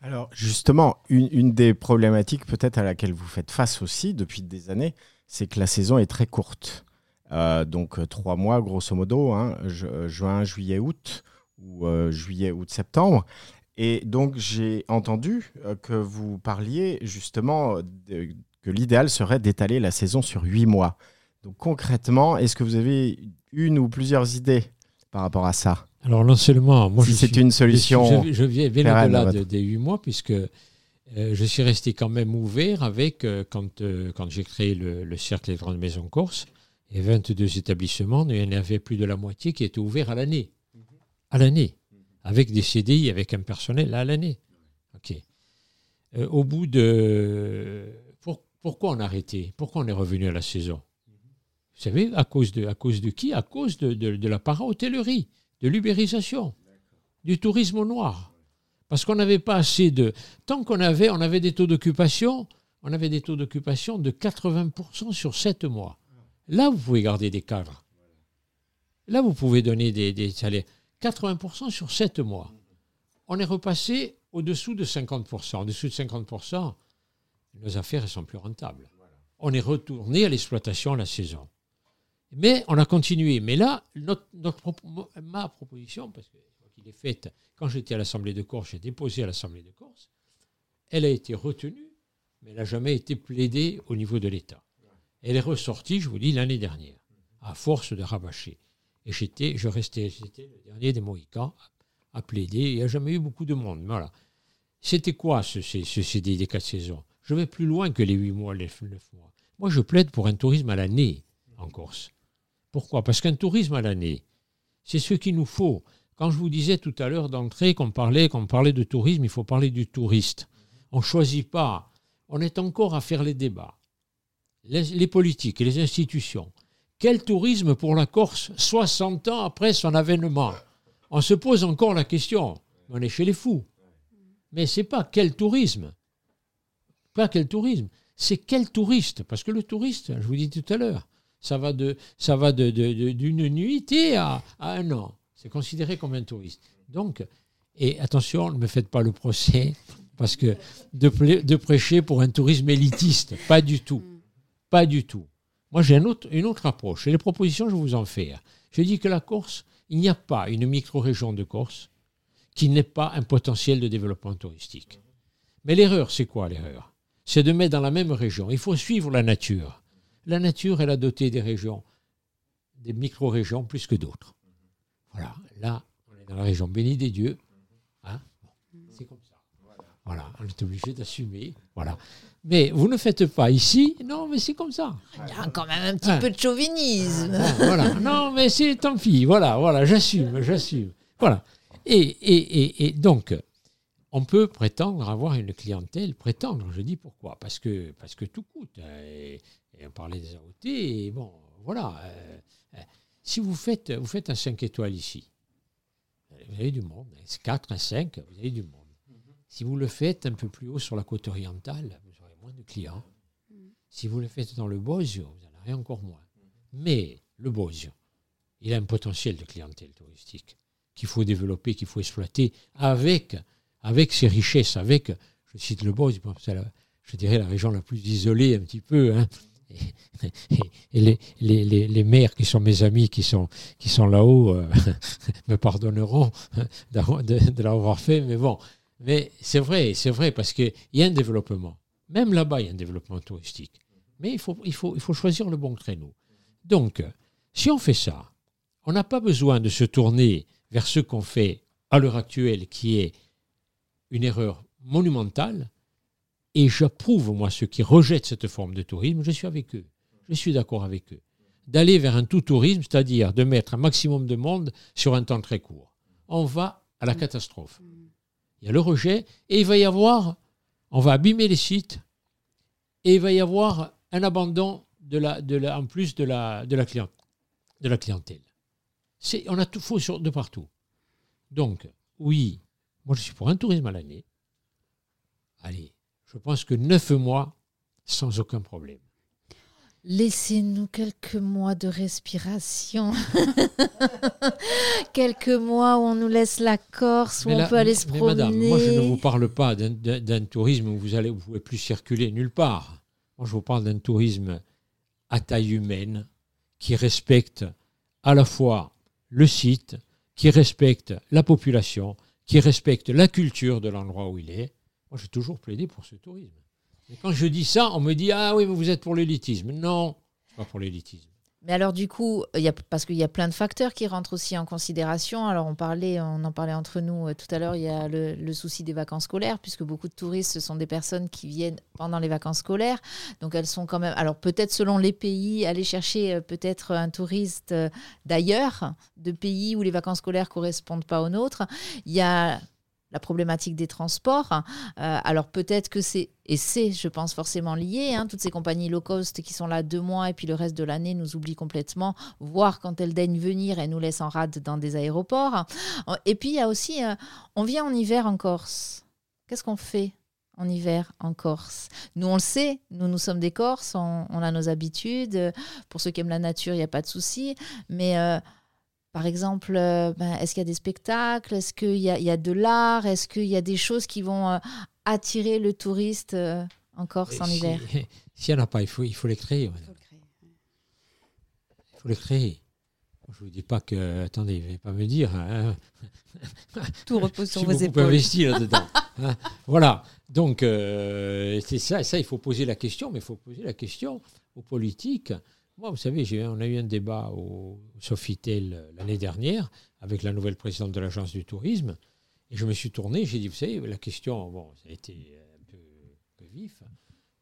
E: Alors justement, une, une des problématiques peut-être à laquelle vous faites face aussi depuis des années, c'est que la saison est très courte. Euh, donc euh, trois mois grosso modo, hein, euh, juin, juillet, août ou juillet, août, septembre. Et donc j'ai entendu euh, que vous parliez justement de- que l'idéal serait d'étaler la saison sur huit mois. Donc concrètement, est-ce que vous avez une ou plusieurs idées par rapport à ça?
B: Alors non seulement, moi
E: Si
B: je
E: c'est
B: suis-
E: une solution
B: je, je viens bien
E: pérenne,
B: au-delà
E: votre-
B: de- des huit mois puisque euh, je suis resté quand même ouvert avec euh, quand, euh, quand j'ai créé le, le cercle des grandes maisons corse et 22 établissements, il y en avait plus de la moitié qui étaient ouverts à l'année, à l'année, avec des CDI, avec un personnel à l'année. Euh, au bout de pour- pourquoi on a arrêté? Pourquoi on est revenu à la saison? Vous savez, à cause de, à cause de qui? À cause de, de, de la para-hôtellerie, de l'ubérisation, du tourisme au noir. Parce qu'on n'avait pas assez de... Tant qu'on avait, on avait des taux d'occupation, on avait des taux d'occupation de 80% sur 7 mois. Là, vous pouvez garder des cadres. Là, vous pouvez donner des, des salaires. 80% sur 7 mois. On est repassé au-dessous de 50%. En dessous de 50%, nos affaires ne sont plus rentables. On est retourné à l'exploitation à la saison. Mais on a continué. Mais là, notre, notre propo- ma proposition, parce qu'il est faite, quand j'étais à l'Assemblée de Corse, j'ai déposé à l'Assemblée de Corse, elle a été retenue, mais elle n'a jamais été plaidée au niveau de l'État. Elle est ressortie, je vous dis, l'année dernière, à force de rabâcher. Et j'étais, je restais, j'étais le dernier des Mohicans à, plaider. Il n'y a jamais eu beaucoup de monde. Voilà. C'était quoi ce, CDI des quatre saisons? Je vais plus loin que les huit mois, les neuf mois. Moi, je plaide pour un tourisme à l'année en Corse. Pourquoi? Parce qu'un tourisme à l'année, c'est ce qu'il nous faut. Quand je vous disais tout à l'heure d'entrée qu'on parlait, qu'on parlait de tourisme, il faut parler du touriste. On ne choisit pas. On est encore à faire les débats. les, les politiques et les institutions, quel tourisme pour la Corse 60 ans après son avènement? On se pose encore la question. On est chez les fous. Mais c'est pas quel tourisme. Pas quel tourisme. C'est quel touriste? Parce que le touriste, je vous dis tout à l'heure, ça va de ça va de, d'une nuitée à, un an. C'est considéré comme un touriste. Donc, et attention, ne me faites pas le procès, parce que de prêcher pour un tourisme élitiste, pas du tout. Pas du tout. Moi, j'ai une autre approche. Et les propositions, je vais vous en faire. Je dis que la Corse, il n'y a pas une micro-région de Corse qui n'ait pas un potentiel de développement touristique. Mais l'erreur, c'est quoi l'erreur? C'est de mettre dans la même région. Il faut suivre la nature. La nature, elle a doté des régions, des micro-régions plus que d'autres. Voilà. Là, on est dans la région bénie des dieux. Hein Bon, c'est comme ça. Voilà. On est obligé d'assumer. Voilà. Mais vous ne faites pas ici. Non, mais c'est comme ça.
C: Il y a quand même un petit
B: Ah.
C: peu de chauvinisme.
B: Ah, voilà. Non, mais c'est tant pis. Voilà, voilà, j'assume, j'assume. Voilà. Et, et, et, et donc, on peut prétendre avoir une clientèle, prétendre, je dis pourquoi Parce que, parce que tout coûte. hein, Et, on parlait des AOT, et bon, voilà. euh, euh, si vous faites, vous faites un 5 étoiles ici, vous avez du monde. hein, C'est 4, un 5, vous avez du monde. Si vous le faites un peu plus haut sur la côte orientale, vous aurez moins de clients. Si vous le faites dans le Bosio, vous en aurez encore moins. Mais le Bosio, il a un potentiel de clientèle touristique qu'il faut développer, qu'il faut exploiter avec, avec ses richesses, avec, je cite le la- je dirais la région la plus isolée un petit peu. hein. Et, les, les, les, les maires qui sont mes amis, qui sont, qui sont là-haut, euh, me pardonneront de, de l'avoir fait, mais bon. Mais c'est vrai, c'est vrai, parce qu'il y a un développement. Même là-bas, il y a un développement touristique. Mais il faut, il faut, il faut choisir le bon créneau. Donc, si on fait ça, on n'a pas besoin de se tourner vers ce qu'on fait à l'heure actuelle, qui est une erreur monumentale. Et j'approuve, moi, ceux qui rejettent cette forme de tourisme, je suis avec eux. Je suis d'accord avec eux. D'aller vers un tout-tourisme, c'est-à-dire de mettre un maximum de monde sur un temps très court. On va à la catastrophe. Il y a le rejet, et il va y avoir, on va abîmer les sites, et il va y avoir un abandon de la, en plus de la, clientèle. C'est, on a tout faux de partout. Donc, oui, moi je suis pour un tourisme à l'année. Allez, je pense que neuf mois sans aucun problème.
C: Laissez-nous quelques mois de respiration. quelques mois où on nous laisse la Corse, où on peut aller se
B: mais
C: promener.
B: madame, moi je ne vous parle pas d'un, tourisme où vous allez, vous pouvez plus circuler nulle part. Moi je vous parle d'un tourisme à taille humaine qui respecte à la fois le site, qui respecte la population, qui respecte la culture de l'endroit où il est. Moi j'ai toujours plaidé pour ce tourisme. Quand je dis ça, on me dit ah oui mais vous êtes pour l'élitisme. Non, pas pour l'élitisme.
C: Mais alors du coup, parce qu'il y a plein de facteurs qui rentrent aussi en considération. Alors on parlait, on en parlait entre nous euh, tout à l'heure, il y a le, le souci des vacances scolaires, puisque beaucoup de touristes, ce sont des personnes qui viennent pendant les vacances scolaires. Donc elles sont quand même, alors peut-être selon les pays, aller chercher euh, peut-être un touriste euh, d'ailleurs, de pays où les vacances scolaires correspondent pas aux nôtres. Il y a la problématique des transports. Euh, alors peut-être que c'est, et c'est, je pense, forcément lié, hein, toutes ces compagnies low cost qui sont là deux mois et puis le reste de l'année nous oublient complètement, voire quand elles daignent venir, elles nous laissent en rade dans des aéroports. Et puis il y a aussi, euh, on vient en hiver en Corse. Qu'est-ce qu'on fait en hiver en Corse? Nous, on le sait, nous, nous sommes des Corses, on, a nos habitudes. Pour ceux qui aiment la nature, il n'y a pas de souci. Mais euh, par exemple, euh, ben, est-ce qu'il y a des spectacles? Est-ce qu'il y a, il y a de l'art? Est-ce qu'il y a des choses qui vont euh, attirer le touriste euh, en Corse en
B: si-
C: hiver?
B: S'il n'y en a pas, il faut, il faut les créer. madame. Il faut les créer. Je ne vous dis pas que. Attendez, ne pas me dire. hein,
A: Tout repose sur vos épaules.
B: investi là-dedans. hein. Voilà. Donc, euh, c'est ça, ça, il faut poser la question, mais il faut poser la question aux politiques. Moi, vous savez, on a eu un débat au Sofitel euh, l'année dernière avec la nouvelle présidente de l'Agence du tourisme. Et je me suis tourné, j'ai dit, vous savez, la question, bon, ça a été un peu, vif,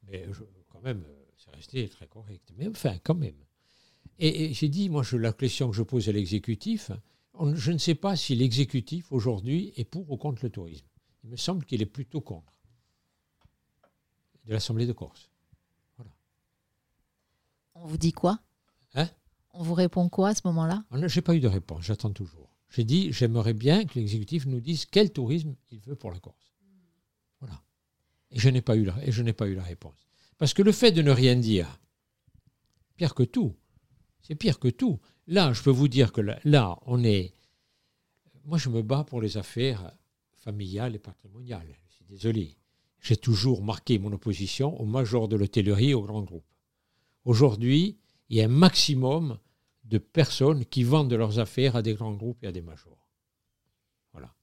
B: mais je- quand même, euh, c'est resté très correct. Mais enfin, quand même. Et, j'ai dit, moi, la question que je pose à l'exécutif, je ne sais pas si l'exécutif aujourd'hui est pour ou contre le tourisme. Il me semble qu'il est plutôt contre. De l'Assemblée de Corse.
C: On vous dit quoi?
B: Hein?
C: On vous répond quoi à ce moment-là?
B: Je n'ai pas eu de réponse, j'attends toujours. J'ai dit, j'aimerais bien que l'exécutif nous dise quel tourisme il veut pour la Corse. Voilà. Et je n'ai pas eu la, et je n'ai pas eu la réponse. Parce que le fait de ne rien dire, pire que tout, c'est pire que tout. Là, je peux vous dire que là, là, on est. Moi, je me bats pour les affaires familiales et patrimoniales. Je suis désolé. J'ai toujours marqué mon opposition au major de l'hôtellerie et aux grands groupes. Aujourd'hui, il y a un maximum de personnes qui vendent leurs affaires à des grands groupes et à des majors. Voilà.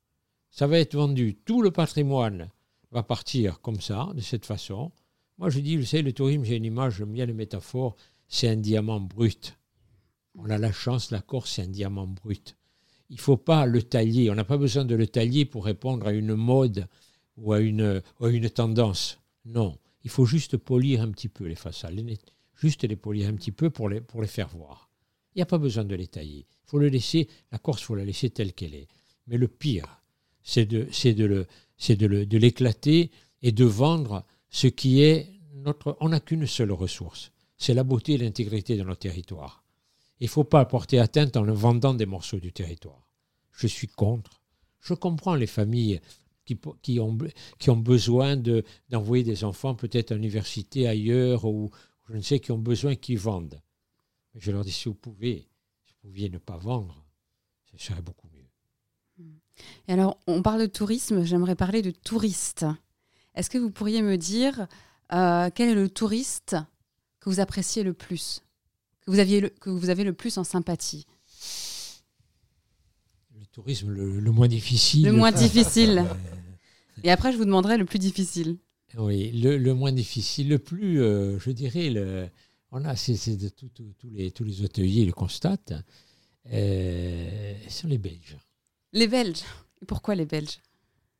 B: Ça va être vendu. Tout le patrimoine va partir comme ça, de cette façon. Moi, je dis, vous savez, le tourisme, j'ai une image, j'aime bien les métaphores, c'est un diamant brut. On a la chance, la Corse, c'est un diamant brut. Il ne faut pas le tailler. On n'a pas besoin de le tailler pour répondre à une mode ou à une, tendance. Non. Il faut juste polir un petit peu les façades. Juste les polir un petit peu pour les, faire voir. Il n'y a pas besoin de les tailler. Il faut le laisser, la Corse, il faut la laisser telle qu'elle est. Mais le pire, c'est de, c'est de, l'éclater et de vendre ce qui est notre. On n'a qu'une seule ressource c'est la beauté et l'intégrité de notre territoire. Il ne faut pas porter atteinte en vendant des morceaux du territoire. Je suis contre. Je comprends les familles qui, qui, ont, besoin de, d'envoyer des enfants peut-être à l'université ailleurs ou je ne sais, qui ont besoin qu'ils vendent. Je leur dis, si vous pouvez, si vous pouviez ne pas vendre, ce serait beaucoup mieux.
A: Et alors, on parle de tourisme, j'aimerais parler de touristes. Est-ce que vous pourriez me dire euh, quel est le touriste que vous appréciez le plus que vous, aviez le, que vous avez le plus en sympathie?
B: Le tourisme, le, le moins difficile.
A: Le moins difficile. Et après, je vous demanderai le plus difficile.
B: Oui, le, le moins difficile, le plus, euh, je dirais, le, on a, c'est, de tout- les, tous les hôteliers le constatent, euh, sont les Belges.
A: Les Belges. Et pourquoi les Belges?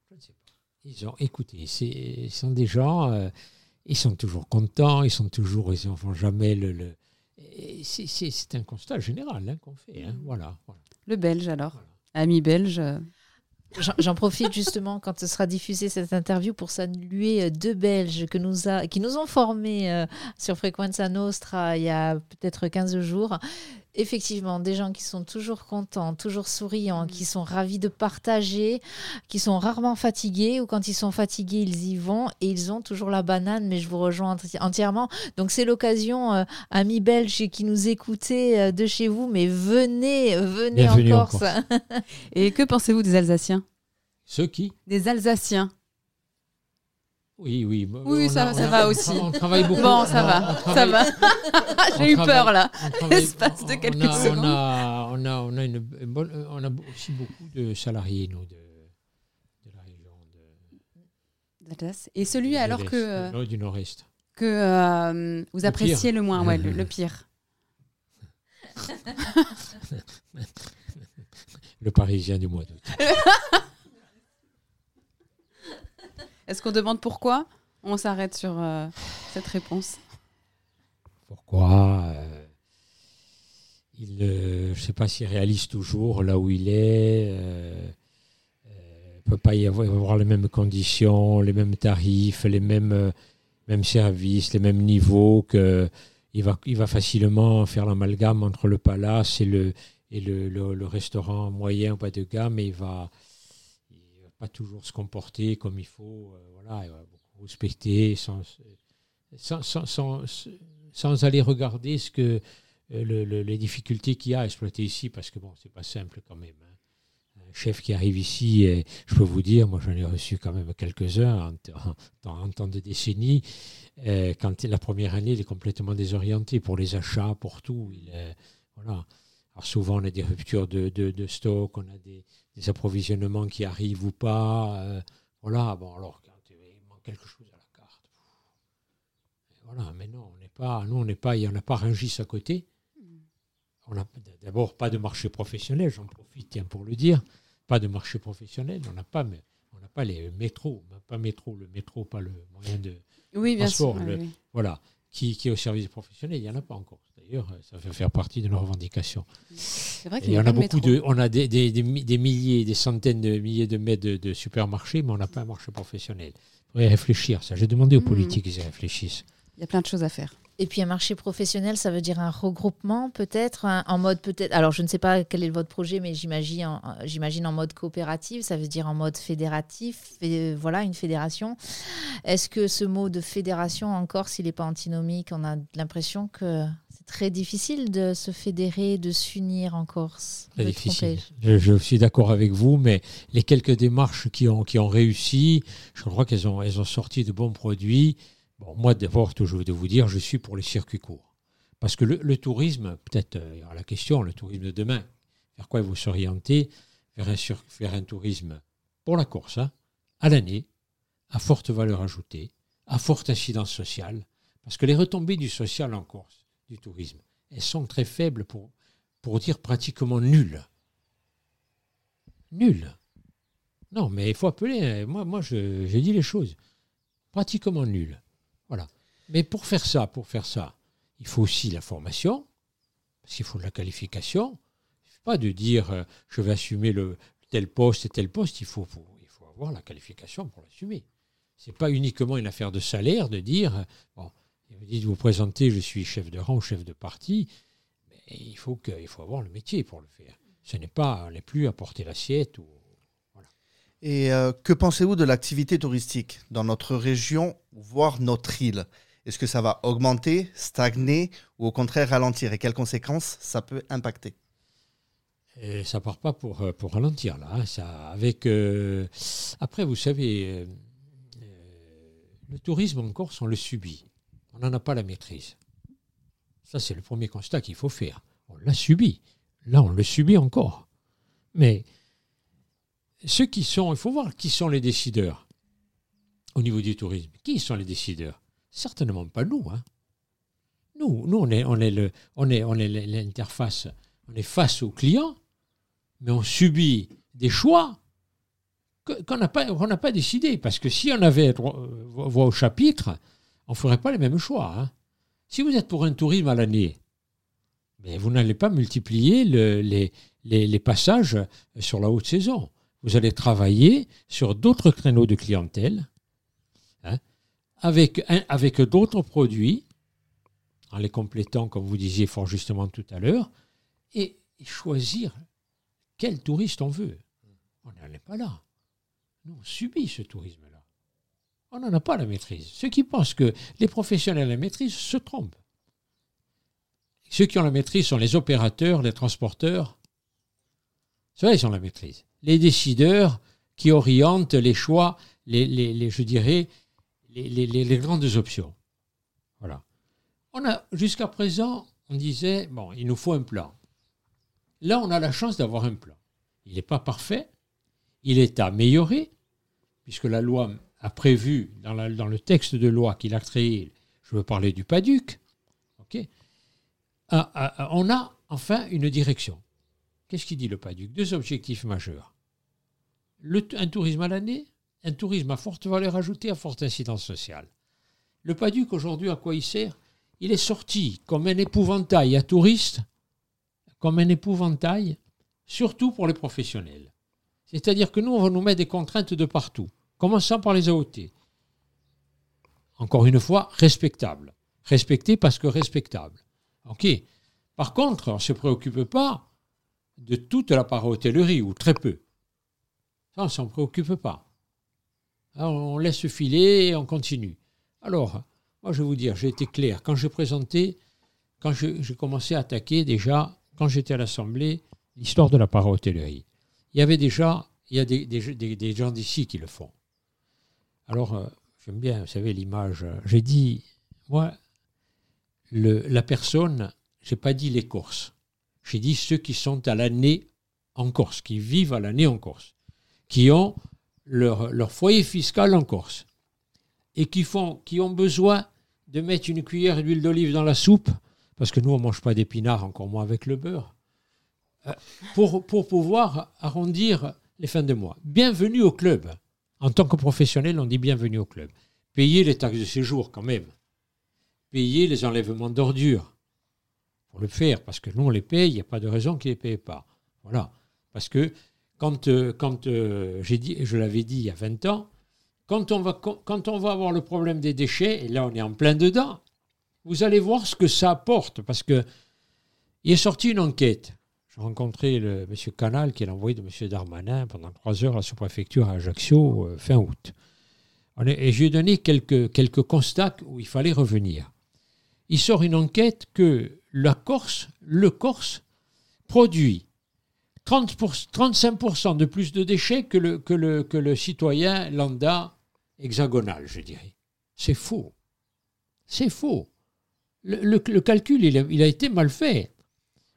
B: Je ne sais pas. Ils ont, écoutez, ils sont des gens, euh, ils sont toujours contents, ils sont toujours, ils n'en font jamais le. le- c'est, un constat général hein, qu'on fait. hein, voilà, voilà.
A: Le Belge, alors?
B: Voilà.
A: Ami belge.
C: J'en- J'en profite justement quand ce sera diffusé cette interview pour saluer euh, deux Belges que nous a, qui nous ont formés euh, sur Frequenza Nostra il y a peut-être 15 jours. Effectivement, des gens qui sont toujours contents, toujours souriants, qui sont ravis de partager, qui sont rarement fatigués ou quand ils sont fatigués, ils y vont et ils ont toujours la banane, mais je vous rejoins enti- entièrement. Donc c'est l'occasion, euh, amis belges qui nous écoutez euh, de chez vous, mais venez, venez en Corse.
A: Et que pensez-vous des Alsaciens?
B: Ceux qui?
A: Des Alsaciens.
B: Oui, oui.
A: Oui,
B: on
A: ça-
B: a-
A: ça
B: a-
A: va
B: on
A: aussi.
B: On travaille beaucoup.
A: Bon, ça
B: on-
A: va, ça va. J'ai eu peur là. L'espace de quelques
B: a,
A: secondes.
B: On a, on a, on a une bonne- on a aussi beaucoup de salariés, nous, de, de la région de,
A: D'Alsace. Et celui
B: de
A: alors que, euh,
B: de- du Nord-Est.
A: que euh, vous
B: Le
A: appréciez
B: pire.
A: le moins, ouais, le, le pire.
B: Le Parisien du mois d'août.
A: Est-ce qu'on demande pourquoi On s'arrête sur euh, cette réponse?
B: Pourquoi euh, il, euh, Je ne sais pas s'il réalise toujours là où il est. euh, euh, peut pas y avoir, les mêmes conditions, les mêmes tarifs, les mêmes, mêmes services, les mêmes niveaux. Que il, va, il va facilement faire l'amalgame entre le palace et le, et le, le- restaurant moyen ou pas de gamme. Et il il va toujours se comporter comme il faut. euh, voilà, il va beaucoup respecter sans, sans, sans, sans- aller regarder ce que euh, le- le- les difficultés qu'il y a à exploiter ici, parce que bon, c'est pas simple quand même. hein. Un chef qui arrive ici, je peux vous dire, moi j'en ai reçu quand même quelques-uns en, temps de décennie. euh, quand la première année, il est complètement désorienté pour les achats, pour tout. Voilà. Alors souvent, on a des ruptures de, de, de stock, on a des, des approvisionnements qui arrivent ou pas. euh, voilà, bon, alors quand il manque quelque chose à la carte. Voilà, mais non, on n'est pas, nous, on n'est pas, il n'y en a pas Rungis à côté. On n'a d'abord pas de marché professionnel, j'en profite tiens, pour le dire. Pas de marché professionnel, on n'a pas, mais on n'a pas les métros, pas métro, le métro, pas le moyen de,
A: Oui, bien sûr.
B: Transport, le-
A: oui.
B: voilà, qui, qui est au service professionnel, il n'y en a pas encore. D'ailleurs, ça fait faire partie de nos revendications.
A: C'est vrai qu'il
B: il
A: y a
B: en a
A: pas de
B: beaucoup
A: métro.
B: de, on a des, des- des mi- des milliers, des centaines de milliers de mètres de, de supermarchés, mais on n'a pas un marché professionnel. Il faudrait réfléchir, ça. J'ai demandé aux
A: Mhm.
B: politiques qu'ils y réfléchissent.
A: Il y a plein de choses à faire.
C: Et puis un marché professionnel, ça veut dire un regroupement peut-être, en mode peut-être. Alors je ne sais pas quel est votre projet, mais j'imagine, en- j'imagine en mode coopératif, ça veut dire en mode fédératif, et voilà une fédération. Est-ce que ce mot de fédération en Corse, il n'est pas antinomique On a l'impression que c'est très difficile de se fédérer, de s'unir en Corse.
B: Très difficile. Je, je suis d'accord avec vous, mais les quelques démarches qui ont, qui ont réussi, je crois qu'elles ont, elles ont sorti de bons produits. Bon, moi, d'abord, toujours de vous dire, je suis pour les circuits courts. Parce que le, tourisme, peut-être euh, la question, le tourisme de demain, vers quoi faut s'orienter vers un, tourisme pour la course, hein, à l'année, à forte valeur ajoutée, à forte incidence sociale. Parce que les retombées du social en Corse, du tourisme, elles sont très faibles pour, dire pratiquement nulles. Nul. Non, mais il faut appeler. hein. Moi, moi je, j'ai dit les choses. Pratiquement nul. Voilà. Mais pour faire ça, pour faire ça, il faut aussi la formation, parce qu'il faut de la qualification. Il ne suffit pas de dire euh, je vais assumer le tel poste et tel poste. Il faut, faut- il faut avoir la qualification pour l'assumer. C'est pas uniquement une affaire de salaire de dire euh, bon, vous dites vous présentez, je suis chef de rang ou chef de parti. Mais il faut que, il faut avoir le métier pour le faire. Ce n'est pas, on n'est plus à porter l'assiette ou
D: Et euh, que pensez-vous de l'activité touristique dans notre région, voire notre île? Est-ce que ça va augmenter, stagner ou au contraire ralentir? Et quelles conséquences ça peut impacter?
B: Et ça part pas pour, euh, ralentir là. hein. Ça, avec, euh, après, vous savez, euh, le tourisme en Corse, on le subit. On n'en a pas la maîtrise. Ça, c'est le premier constat qu'il faut faire. On l'a subi. Là, on le subit encore. Mais ceux qui sont, il faut voir qui sont les décideurs au niveau du tourisme. Qui sont les décideurs? Certainement pas nous. hein. Nous, on est, l'interface. On est face aux clients, mais on subit des choix qu'on n'a pas, n'a pas décidé. Parce que si on avait euh, voix au chapitre, on ne ferait pas les mêmes choix. hein. Si vous êtes pour un tourisme à l'année, mais vous n'allez pas multiplier le- les, les- les passages sur la haute saison. Vous allez travailler sur d'autres créneaux de clientèle, hein, avec, d'autres produits, en les complétant, comme vous disiez fort justement tout à l'heure, et choisir quel touriste on veut. On n'en est pas là. Nous, on subit ce tourisme-là. On n'en a pas la maîtrise. Ceux qui pensent que les professionnels la maîtrise se trompent. Ceux qui ont la maîtrise sont les opérateurs, les transporteurs. Vrai, ils ont la maîtrise. Les décideurs qui orientent les choix, les- je dirais, les, grandes options. Voilà. On a, jusqu'à présent, on disait, bon, il nous faut un plan. Là, on a la chance d'avoir un plan. Il n'est pas parfait, il est amélioré, puisque la loi a prévu, dans, le texte de loi qu'il a créé, je veux parler du PADUC, on a enfin une direction. Qu'est-ce qu'il dit le PADUC? Deux objectifs majeurs. Un tourisme à l'année, un tourisme à forte valeur ajoutée, à forte incidence sociale. Le PADUC, aujourd'hui, à quoi il sert? Il est sorti comme un épouvantail à touristes, comme un épouvantail, surtout pour les professionnels. C'est-à-dire que nous, on va nous mettre des contraintes de partout, commençant par les AOT. Encore une fois, respectable. Respecté parce que respectable. OK. Par contre, on ne se préoccupe pas de toute la part hôtellerie, ou très peu. Ça, on ne s'en préoccupe pas. Ah, On laisse filer et on continue. Alors, moi, je vais vous dire, j'ai été clair. Quand j'ai présenté, quand je- j'ai commencé à attaquer déjà, quand j'étais à l'Assemblée, l'histoire de la para-hôtellerie. Il y avait déjà, il y a des, gens d'ici qui le font. Alors, euh, j'aime bien, vous savez, l'image. J'ai dit, moi, la personne, j'ai pas dit les Corses. J'ai dit ceux qui sont à l'année en Corse, qui vivent à l'année en Corse, qui ont leur, foyer fiscal en Corse et qui, font, ont besoin de mettre une cuillère d'huile d'olive dans la soupe, parce que nous, on ne mange pas d'épinards, encore moins avec le beurre, euh, pour, pour pouvoir arrondir les fins de mois. Bienvenue au club. En tant que professionnel, on dit bienvenue au club. Payez les taxes de séjour quand même. Payez les enlèvements d'ordures. Pour le faire, parce que nous, on les paye, il n'y a pas de raison qu'ils ne les payent pas. Voilà. Parce que quand, euh, euh, j'ai je l'avais dit il y a 20 ans, quand on, va, avoir le problème des déchets, et là on est en plein dedans, vous allez voir ce que ça apporte, parce que il est sorti une enquête. J'ai rencontré le M. Canal, qui est l'envoyé de M. Darmanin, pendant trois heures à la sous-préfecture à Ajaccio, euh, fin août. Et je lui ai donné quelques, quelques constats où il fallait revenir. Il sort une enquête que la Corse, le Corse, produit 30 pour- 35% de plus de déchets que le, que le, que le citoyen lambda hexagonal, je dirais. C'est faux. C'est faux. Le, le- calcul, il a, été mal fait.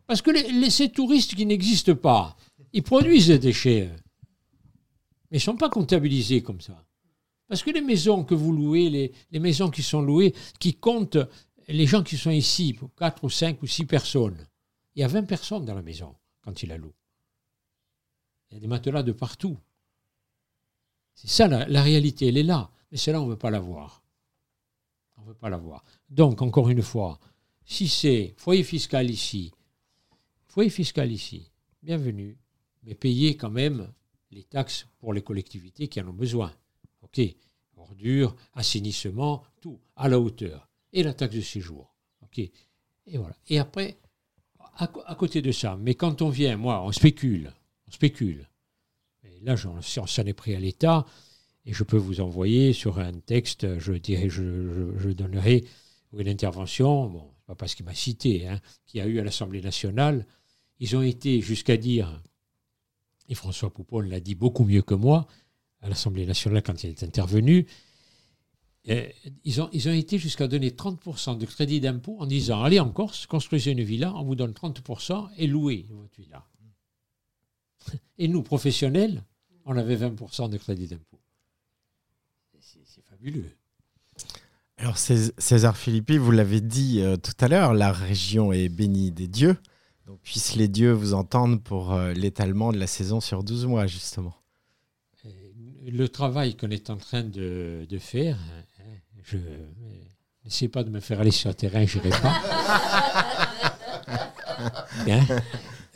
B: Parce que les, ces touristes qui n'existent pas, ils produisent des déchets. Mais ils ne sont pas comptabilisés comme ça. Parce que les maisons que vous louez, les, les maisons qui sont louées, qui comptent les gens qui sont ici, pour 4 ou 5 ou 6 personnes, il y a 20 personnes dans la maison quand il la loue. Il y a des matelas de partout. C'est ça la, réalité, elle est là. Mais celle-là, on ne veut pas la voir. On ne veut pas la voir. Donc, encore une fois, si c'est foyer fiscal ici, foyer fiscal ici, bienvenue, mais payez quand même les taxes pour les collectivités qui en ont besoin. OK Ordures, assainissement, tout, à la hauteur. Et la taxe de séjour. OK Et voilà. Et après, à, à côté de ça, mais quand on vient, moi, on spécule. On spécule. Là, j'en s'en est pris à l'État. Et je peux vous envoyer sur un texte, je dirais, je, je- donnerai une intervention, bon, pas parce qu'il m'a cité, hein, qui a eu à l'Assemblée nationale. Ils ont été jusqu'à dire, et François Poupon l'a dit beaucoup mieux que moi, à l'Assemblée nationale quand il est intervenu, euh, ils, ont, ils ont été jusqu'à donner 30% de crédit d'impôt en disant allez en Corse, construisez une villa, on vous donne 30% et louez votre villa. Et nous, professionnels, on avait 20% de crédit d'impôt. C'est fabuleux.
E: Alors Cés- César Philippi, vous l'avez dit euh, tout à l'heure, la région est bénie des dieux. Donc puissent les dieux vous entendre pour euh, l'étalement de la saison sur 12 mois, justement.
B: Le travail qu'on est en train de, de faire, hein, je n'essaie pas de me faire aller sur le terrain, je n'irai pas. Hein,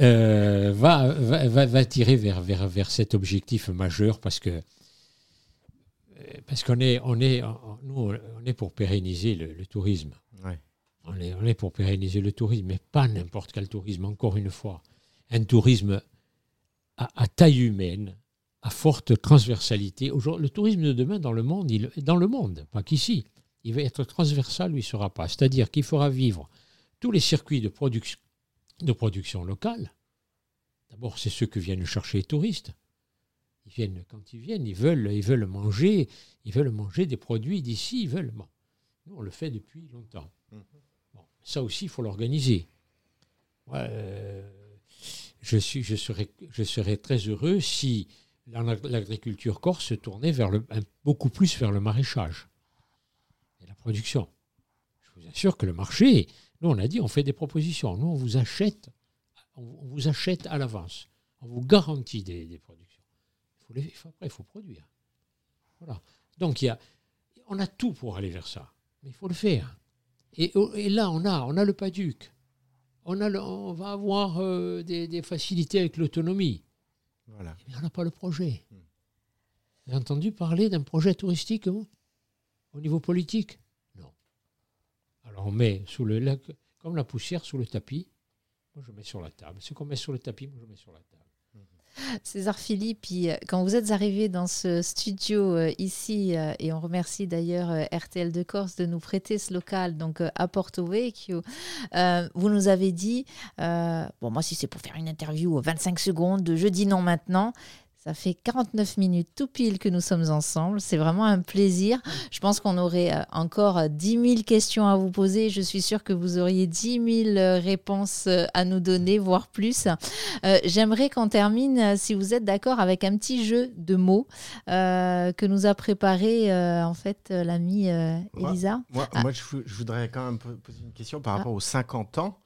B: euh, va, va, va, tirer vers, vers, vers cet objectif majeur parce que euh, parce qu'on est, on est, nous, on est pour pérenniser le, le tourisme.
E: Ouais.
B: On est, on est pour pérenniser le tourisme, mais pas n'importe quel tourisme, encore une fois. Un tourisme à, à taille humaine, à forte transversalité. Aujourd'hui, le tourisme de demain dans le monde, il, dans le monde, pas qu'ici, il va être transversal ne sera pas. C'est-à-dire qu'il fera vivre tous les circuits de, produc- de production locale. D'abord, c'est ceux que viennent chercher les touristes. Ils viennent, quand ils viennent, ils veulent, ils veulent manger, ils veulent manger des produits d'ici, ils veulent. Bon. Nous, on le fait depuis longtemps. Bon, ça aussi, il faut l'organiser. Euh, je, suis, je, serais, je serais très heureux si la- l'agriculture corse se tournait vers le, un- beaucoup plus vers le maraîchage et la production. Je vous assure que le marché, nous on a dit, on fait des propositions. Nous on vous achète, on, vous achète à l'avance. On vous garantit des, des productions. Il faut les- il faut- après, il faut produire. Voilà. Donc il y a, on a tout pour aller vers ça, mais il faut le faire. Et, et là, on a, on a le PADUC. On, a le- on va avoir euh, des, des facilités avec l'autonomie.
E: Voilà.
B: Mais on n'a pas le projet. Vous avez entendu parler d'un projet touristique vous, au niveau politique. Alors on met sous le comme la poussière sous le tapis. Moi, je mets sur la table. Ce qu'on met sur le tapis, moi, je mets sur la table.
C: César Philippe, euh, quand vous êtes arrivé dans ce studio euh, ici, euh, et on remercie d'ailleurs RTL de Corse de nous prêter ce local, donc à Porto Vecchio, vous nous avez dit, bon moi si c'est pour faire une interview 25 secondes, je dis non maintenant. Ça fait 49 minutes tout pile que nous sommes ensemble. C'est vraiment un plaisir. Je pense qu'on aurait euh, encore euh, 10 000 questions à vous poser. Je suis sûre que vous auriez 10 000 euh, réponses euh, à nous donner, voire plus. Euh, J'aimerais qu'on termine, euh, si vous êtes d'accord, avec un petit jeu de mots euh, que nous a préparé euh, en fait euh, l'amie euh,
E: Ouais.
C: Elisa.
E: Moi,
C: Ah.
E: moi, je, vou- je voudrais quand même po- poser une question par
C: Ah.
E: rapport aux 50 ans.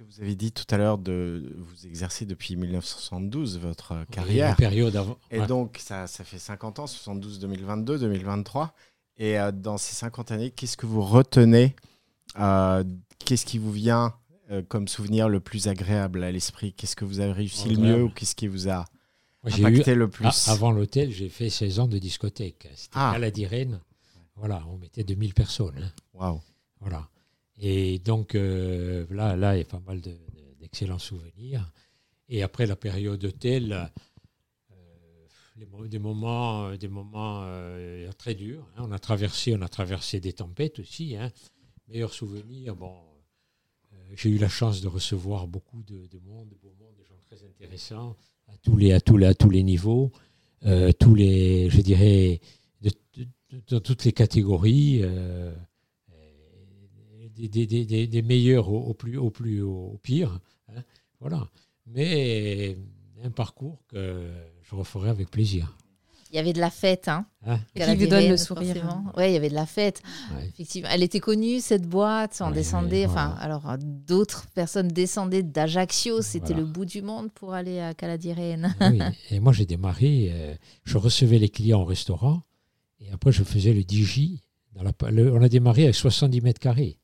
E: Vous avez dit tout à l'heure de vous exercer depuis 1972 votre euh, carrière.
B: période avant.
E: Et
B: Ouais.
E: donc, ça, ça fait 50 ans, 72, 2022, 2023. Et euh, dans ces 50 années, qu'est-ce que vous retenez euh, Qu'est-ce qui vous vient euh, comme souvenir le plus agréable à l'esprit? Qu'est-ce que vous avez réussi le mieux ou qu'est-ce qui vous a
B: eu,
E: impacté le plus?
B: Ah, avant l'hôtel, j'ai fait 16 ans de discothèque. C'était
E: Ah.
B: à la Dirène. Voilà, on mettait 2000 personnes. hein.
E: Waouh.
B: Voilà. Et donc euh, là, là, il y a pas mal de- de- d'excellents souvenirs. Et après la période hôtel, euh, des moments, des moments euh, très durs. hein. On a traversé, on a traversé des tempêtes aussi. Hein. Meilleur souvenir, bon, euh, j'ai eu la chance de recevoir beaucoup de, de monde, de beau monde, de gens très intéressants à tous les, à tous les, à tous les niveaux, euh, tous les, je dirais, de, dans toutes les catégories, euh, euh, des, des- des- des- des meilleurs au, au plus, au plus, au pire, hein. voilà. Mais un parcours que je referai avec plaisir.
C: Il y avait de la fête, hein.
B: hein?
A: Qui vous donne le sourire.
C: forcément. Ouais, il y avait de la fête.
B: Ouais.
C: Effectivement, elle était connue cette boîte. On
B: Ouais,
C: descendait. Enfin,
B: voilà.
C: alors d'autres personnes descendaient d'Ajaccio. C'était
B: Voilà.
C: le bout du monde pour aller à Caladirène.
B: Oui. Et moi, j'ai démarré, euh, je recevais les clients au restaurant, et après, je faisais le DJ. Dans la, pa- le- on a démarré avec 70 mètres carrés.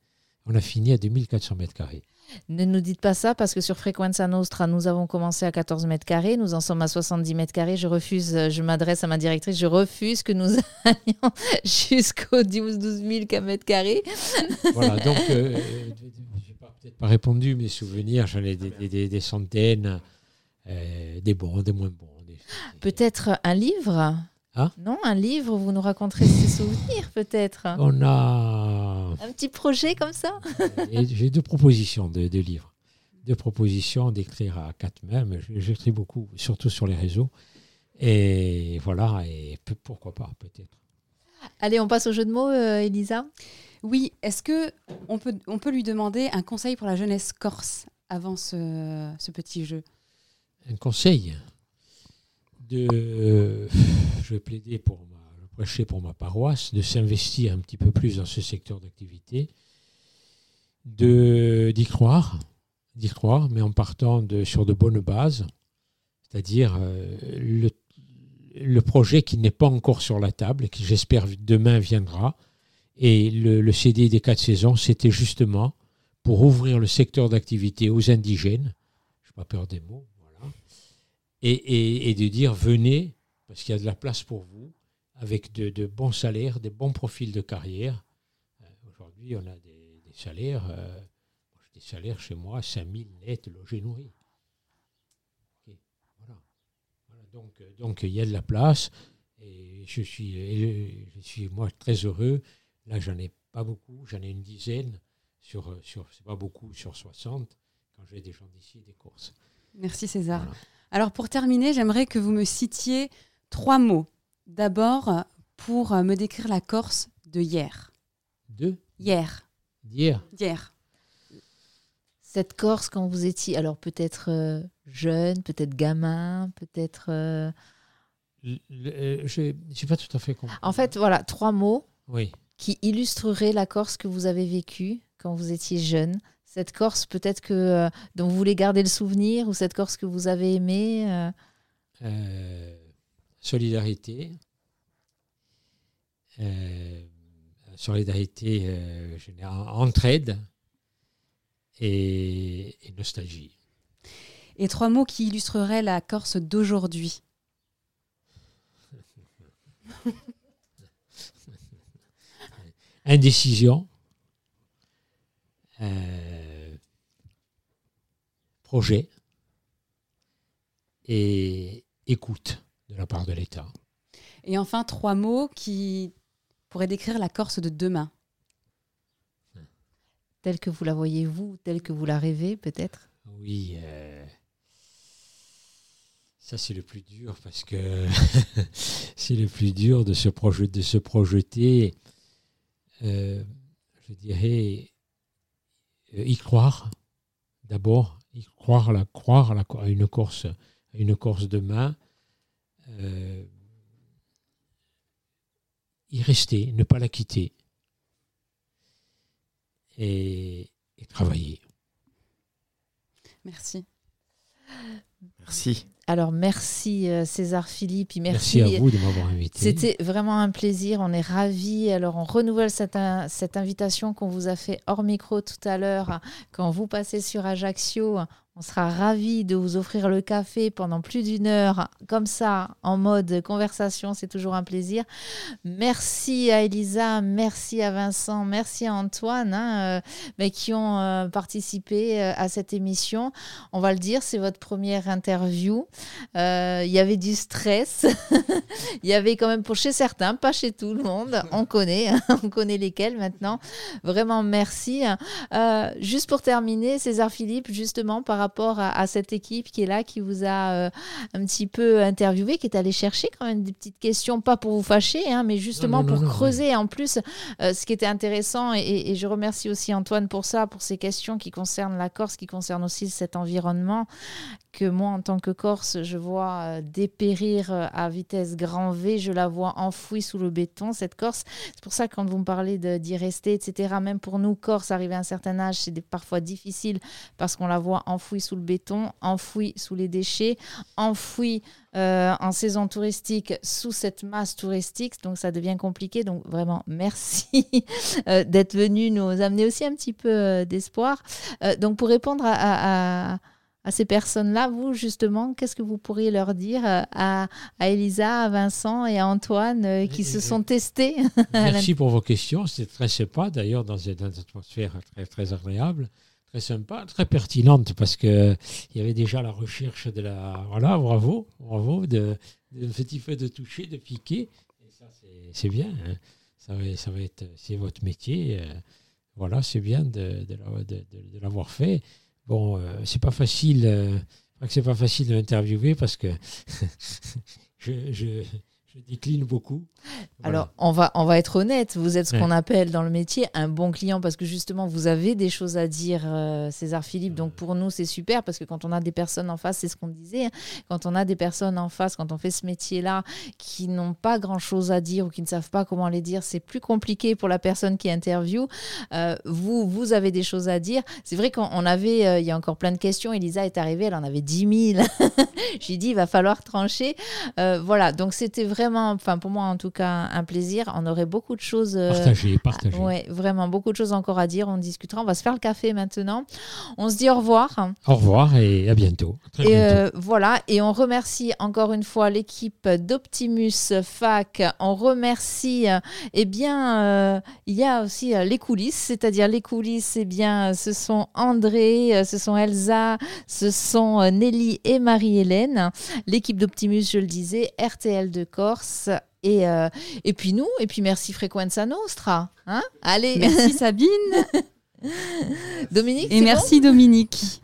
B: On a fini à 2400 mètres carrés.
C: Ne nous dites pas ça parce que sur Frequenza Nostra, nous avons commencé à 14 mètres carrés. Nous en sommes à 70 mètres carrés. Je refuse, euh, je m'adresse à ma directrice, je refuse que nous allions jusqu'aux 12 000 mètres carrés.
B: Voilà, donc, euh, je n'ai peut-être pas répondu, mes souvenirs, j'en ai des, des- des- des centaines, euh, des bons, des moins bons.
C: Peut-être un livre?
B: Hein
C: Non, un livre, vous nous raconterez ces souvenirs peut-être.
B: On a.
C: Un petit projet comme ça
B: et J'ai deux propositions de, de livres. Deux propositions d'écrire à quatre mains, j'écris beaucoup, surtout sur les réseaux. Et voilà, et pourquoi pas, peut-être.
C: Allez, on passe au jeu de mots, euh, Elisa.
A: Oui, est-ce que on peut, on peut lui demander un conseil pour la jeunesse corse avant ce, ce petit jeu?
B: Un conseil? De je vais plaider pour ma prêcher pour ma paroisse de s'investir un petit peu plus dans ce secteur d'activité de d'y croire d'y croire mais en partant sur de bonnes bases c'est-à-dire euh, le, le projet qui n'est pas encore sur la table qui j'espère demain viendra. Et le, le CDI des quatre saisons c'était justement pour ouvrir le secteur d'activité aux indigènes. Je n'ai pas peur des mots et, et- et de dire venez, parce qu'il y a de la place pour vous, avec de, de bons salaires, des bons profils de carrière. Euh, Aujourd'hui, on a des, des salaires, euh, des salaires chez moi, 5000 net, logés, nourris. Ok, Voilà. Voilà, donc, euh, donc, il y a de la place, et je suis, et je suis moi très heureux. Là, j'en ai pas beaucoup, j'en ai une dizaine, sur, sur c'est pas beaucoup, sur 60, quand j'ai des gens d'ici, des courses.
A: Merci César.
B: Voilà.
A: Alors pour terminer, j'aimerais que vous me citiez trois mots. D'abord, pour euh, me décrire la Corse de hier.
B: Deux,
A: Hier.
B: d'hier.
A: Hier.
C: Cette Corse, quand vous étiez, alors peut-être euh, jeune, peut-être gamin, peut-être. euh,
B: le- Je n'ai pas tout à fait compris.
C: En fait, voilà, trois mots
B: oui.
C: qui illustreraient la Corse que vous avez vécue quand vous étiez jeune. Cette Corse, peut-être que euh, dont vous voulez garder le souvenir, ou cette Corse que vous avez aimée. euh,
B: Euh, solidarité. Euh, solidarité, euh, en- entraide et, et nostalgie.
A: Et trois mots qui illustreraient la Corse d'aujourd'hui.
B: Indécision. euh, projet et écoute de la part de l'État.
A: Et enfin, trois mots qui pourraient décrire la Corse de demain.
C: telle que vous la voyez vous, telle que vous la rêvez, peut-être?
B: Oui, euh, ça c'est le plus dur parce que c'est le plus dur de se, proje- de se projeter, euh, je dirais, euh, y croire d'abord, y croire, la, croire à, la- à une course, à une course demain, euh, y rester, ne pas la quitter et- et travailler.
A: Merci.
E: Merci.
C: Alors merci euh, César Philippe,
B: merci,
C: merci.
B: à vous de m'avoir invité.
C: C'était vraiment un plaisir, on est ravis. Alors on renouvelle cette, in- cette invitation qu'on vous a fait hors micro tout à l'heure. Quand vous passez sur Ajaccio, on sera ravis de vous offrir le café pendant plus d'une heure, comme ça, en mode conversation, c'est toujours un plaisir. Merci à Elisa, merci à Vincent, merci à Antoine, hein, euh, mais qui ont euh, participé euh, à cette émission. On va le dire, c'est votre première interview. Euh, Il y avait du stress. Il y avait quand même pour chez certains, pas chez tout le monde. On connaît, hein, on connaît lesquels maintenant. Vraiment, merci. Euh, juste pour terminer, César Philippe, justement par rapport à, à cette équipe qui est là, qui vous a euh, un petit peu interviewé, qui est allé chercher quand même des petites questions, pas pour vous fâcher, hein, mais justement
B: Non, non,
C: pour
B: non,
C: creuser. En plus, euh, ce qui était intéressant, et, et je remercie aussi Antoine pour ça, pour ces questions qui concernent la Corse, qui concernent aussi cet environnement que moi, en tant que Corse, je vois euh, dépérir euh, à vitesse grand V. Je la vois enfouie sous le béton, cette Corse. C'est pour ça que quand vous me parlez d'y rester, etc., même pour nous, Corse, arrivé à un certain âge, c'est parfois difficile parce qu'on la voit enfouie sous le béton, enfouie sous les déchets, enfouie euh, en saison touristique sous cette masse touristique. Donc ça devient compliqué. Donc vraiment, merci d'être venu nous amener aussi un petit peu d'espoir. Donc pour répondre à à ces personnes-là, vous, justement, qu'est-ce que vous pourriez leur dire euh, à, à Elisa, à Vincent et à Antoine euh, qui se sont testés
B: Merci pour vos questions. C'était très sympa, d'ailleurs, dans une, atmosphère très, très agréable, très sympa, très pertinente, parce qu'il y avait déjà la recherche de la. Voilà, bravo, bravo, de, de petit peu de toucher, de piquer. Et ça, c'est- c'est bien. hein. Ça va, ça va être. C'est votre métier. euh, voilà, c'est bien de, de la- de- de- de l'avoir fait. Bon, euh, c'est pas facile. euh, c'est pas facile de parce que je, je, je décline beaucoup. Voilà.
C: Alors, on va, on va être honnête, vous êtes ce
B: Ouais.
C: qu'on appelle dans le métier un bon client parce que justement, vous avez des choses à dire, euh, César Philippe. Donc, pour nous, c'est super parce que quand on a des personnes en face, c'est ce qu'on disait, hein, quand on a des personnes en face, quand on fait ce métier-là, qui n'ont pas grand-chose à dire ou qui ne savent pas comment les dire, c'est plus compliqué pour la personne qui interviewe. Euh, vous, vous avez des choses à dire. C'est vrai qu'on on avait, euh, il y a encore plein de questions. Elisa est arrivée, elle en avait 10 000. J'ai dit, il va falloir trancher. Euh, voilà, donc c'était vraiment, enfin pour moi en tout cas, un plaisir. On aurait beaucoup de choses. euh,
B: Partagez, partagez.
C: Ouais, vraiment beaucoup de choses encore à dire. On discutera. On va se faire le café maintenant. On se dit au revoir.
B: Au revoir et à bientôt. À
C: Et
B: bientôt.
C: euh, voilà, et on remercie encore une fois l'équipe d'Optimus Fac. On remercie, euh, eh bien, euh, il y a aussi les coulisses, c'est-à-dire les coulisses, eh bien, ce sont André, ce sont Elsa, ce sont Nelly et Marie-Hélène. L'équipe d'Optimus, je le disais, RTL de Et, euh, et puis nous, et puis merci Frequenza Nostra. Hein Allez,
A: Merci Sabine
C: Dominique.
A: et
C: bon
A: merci Dominique.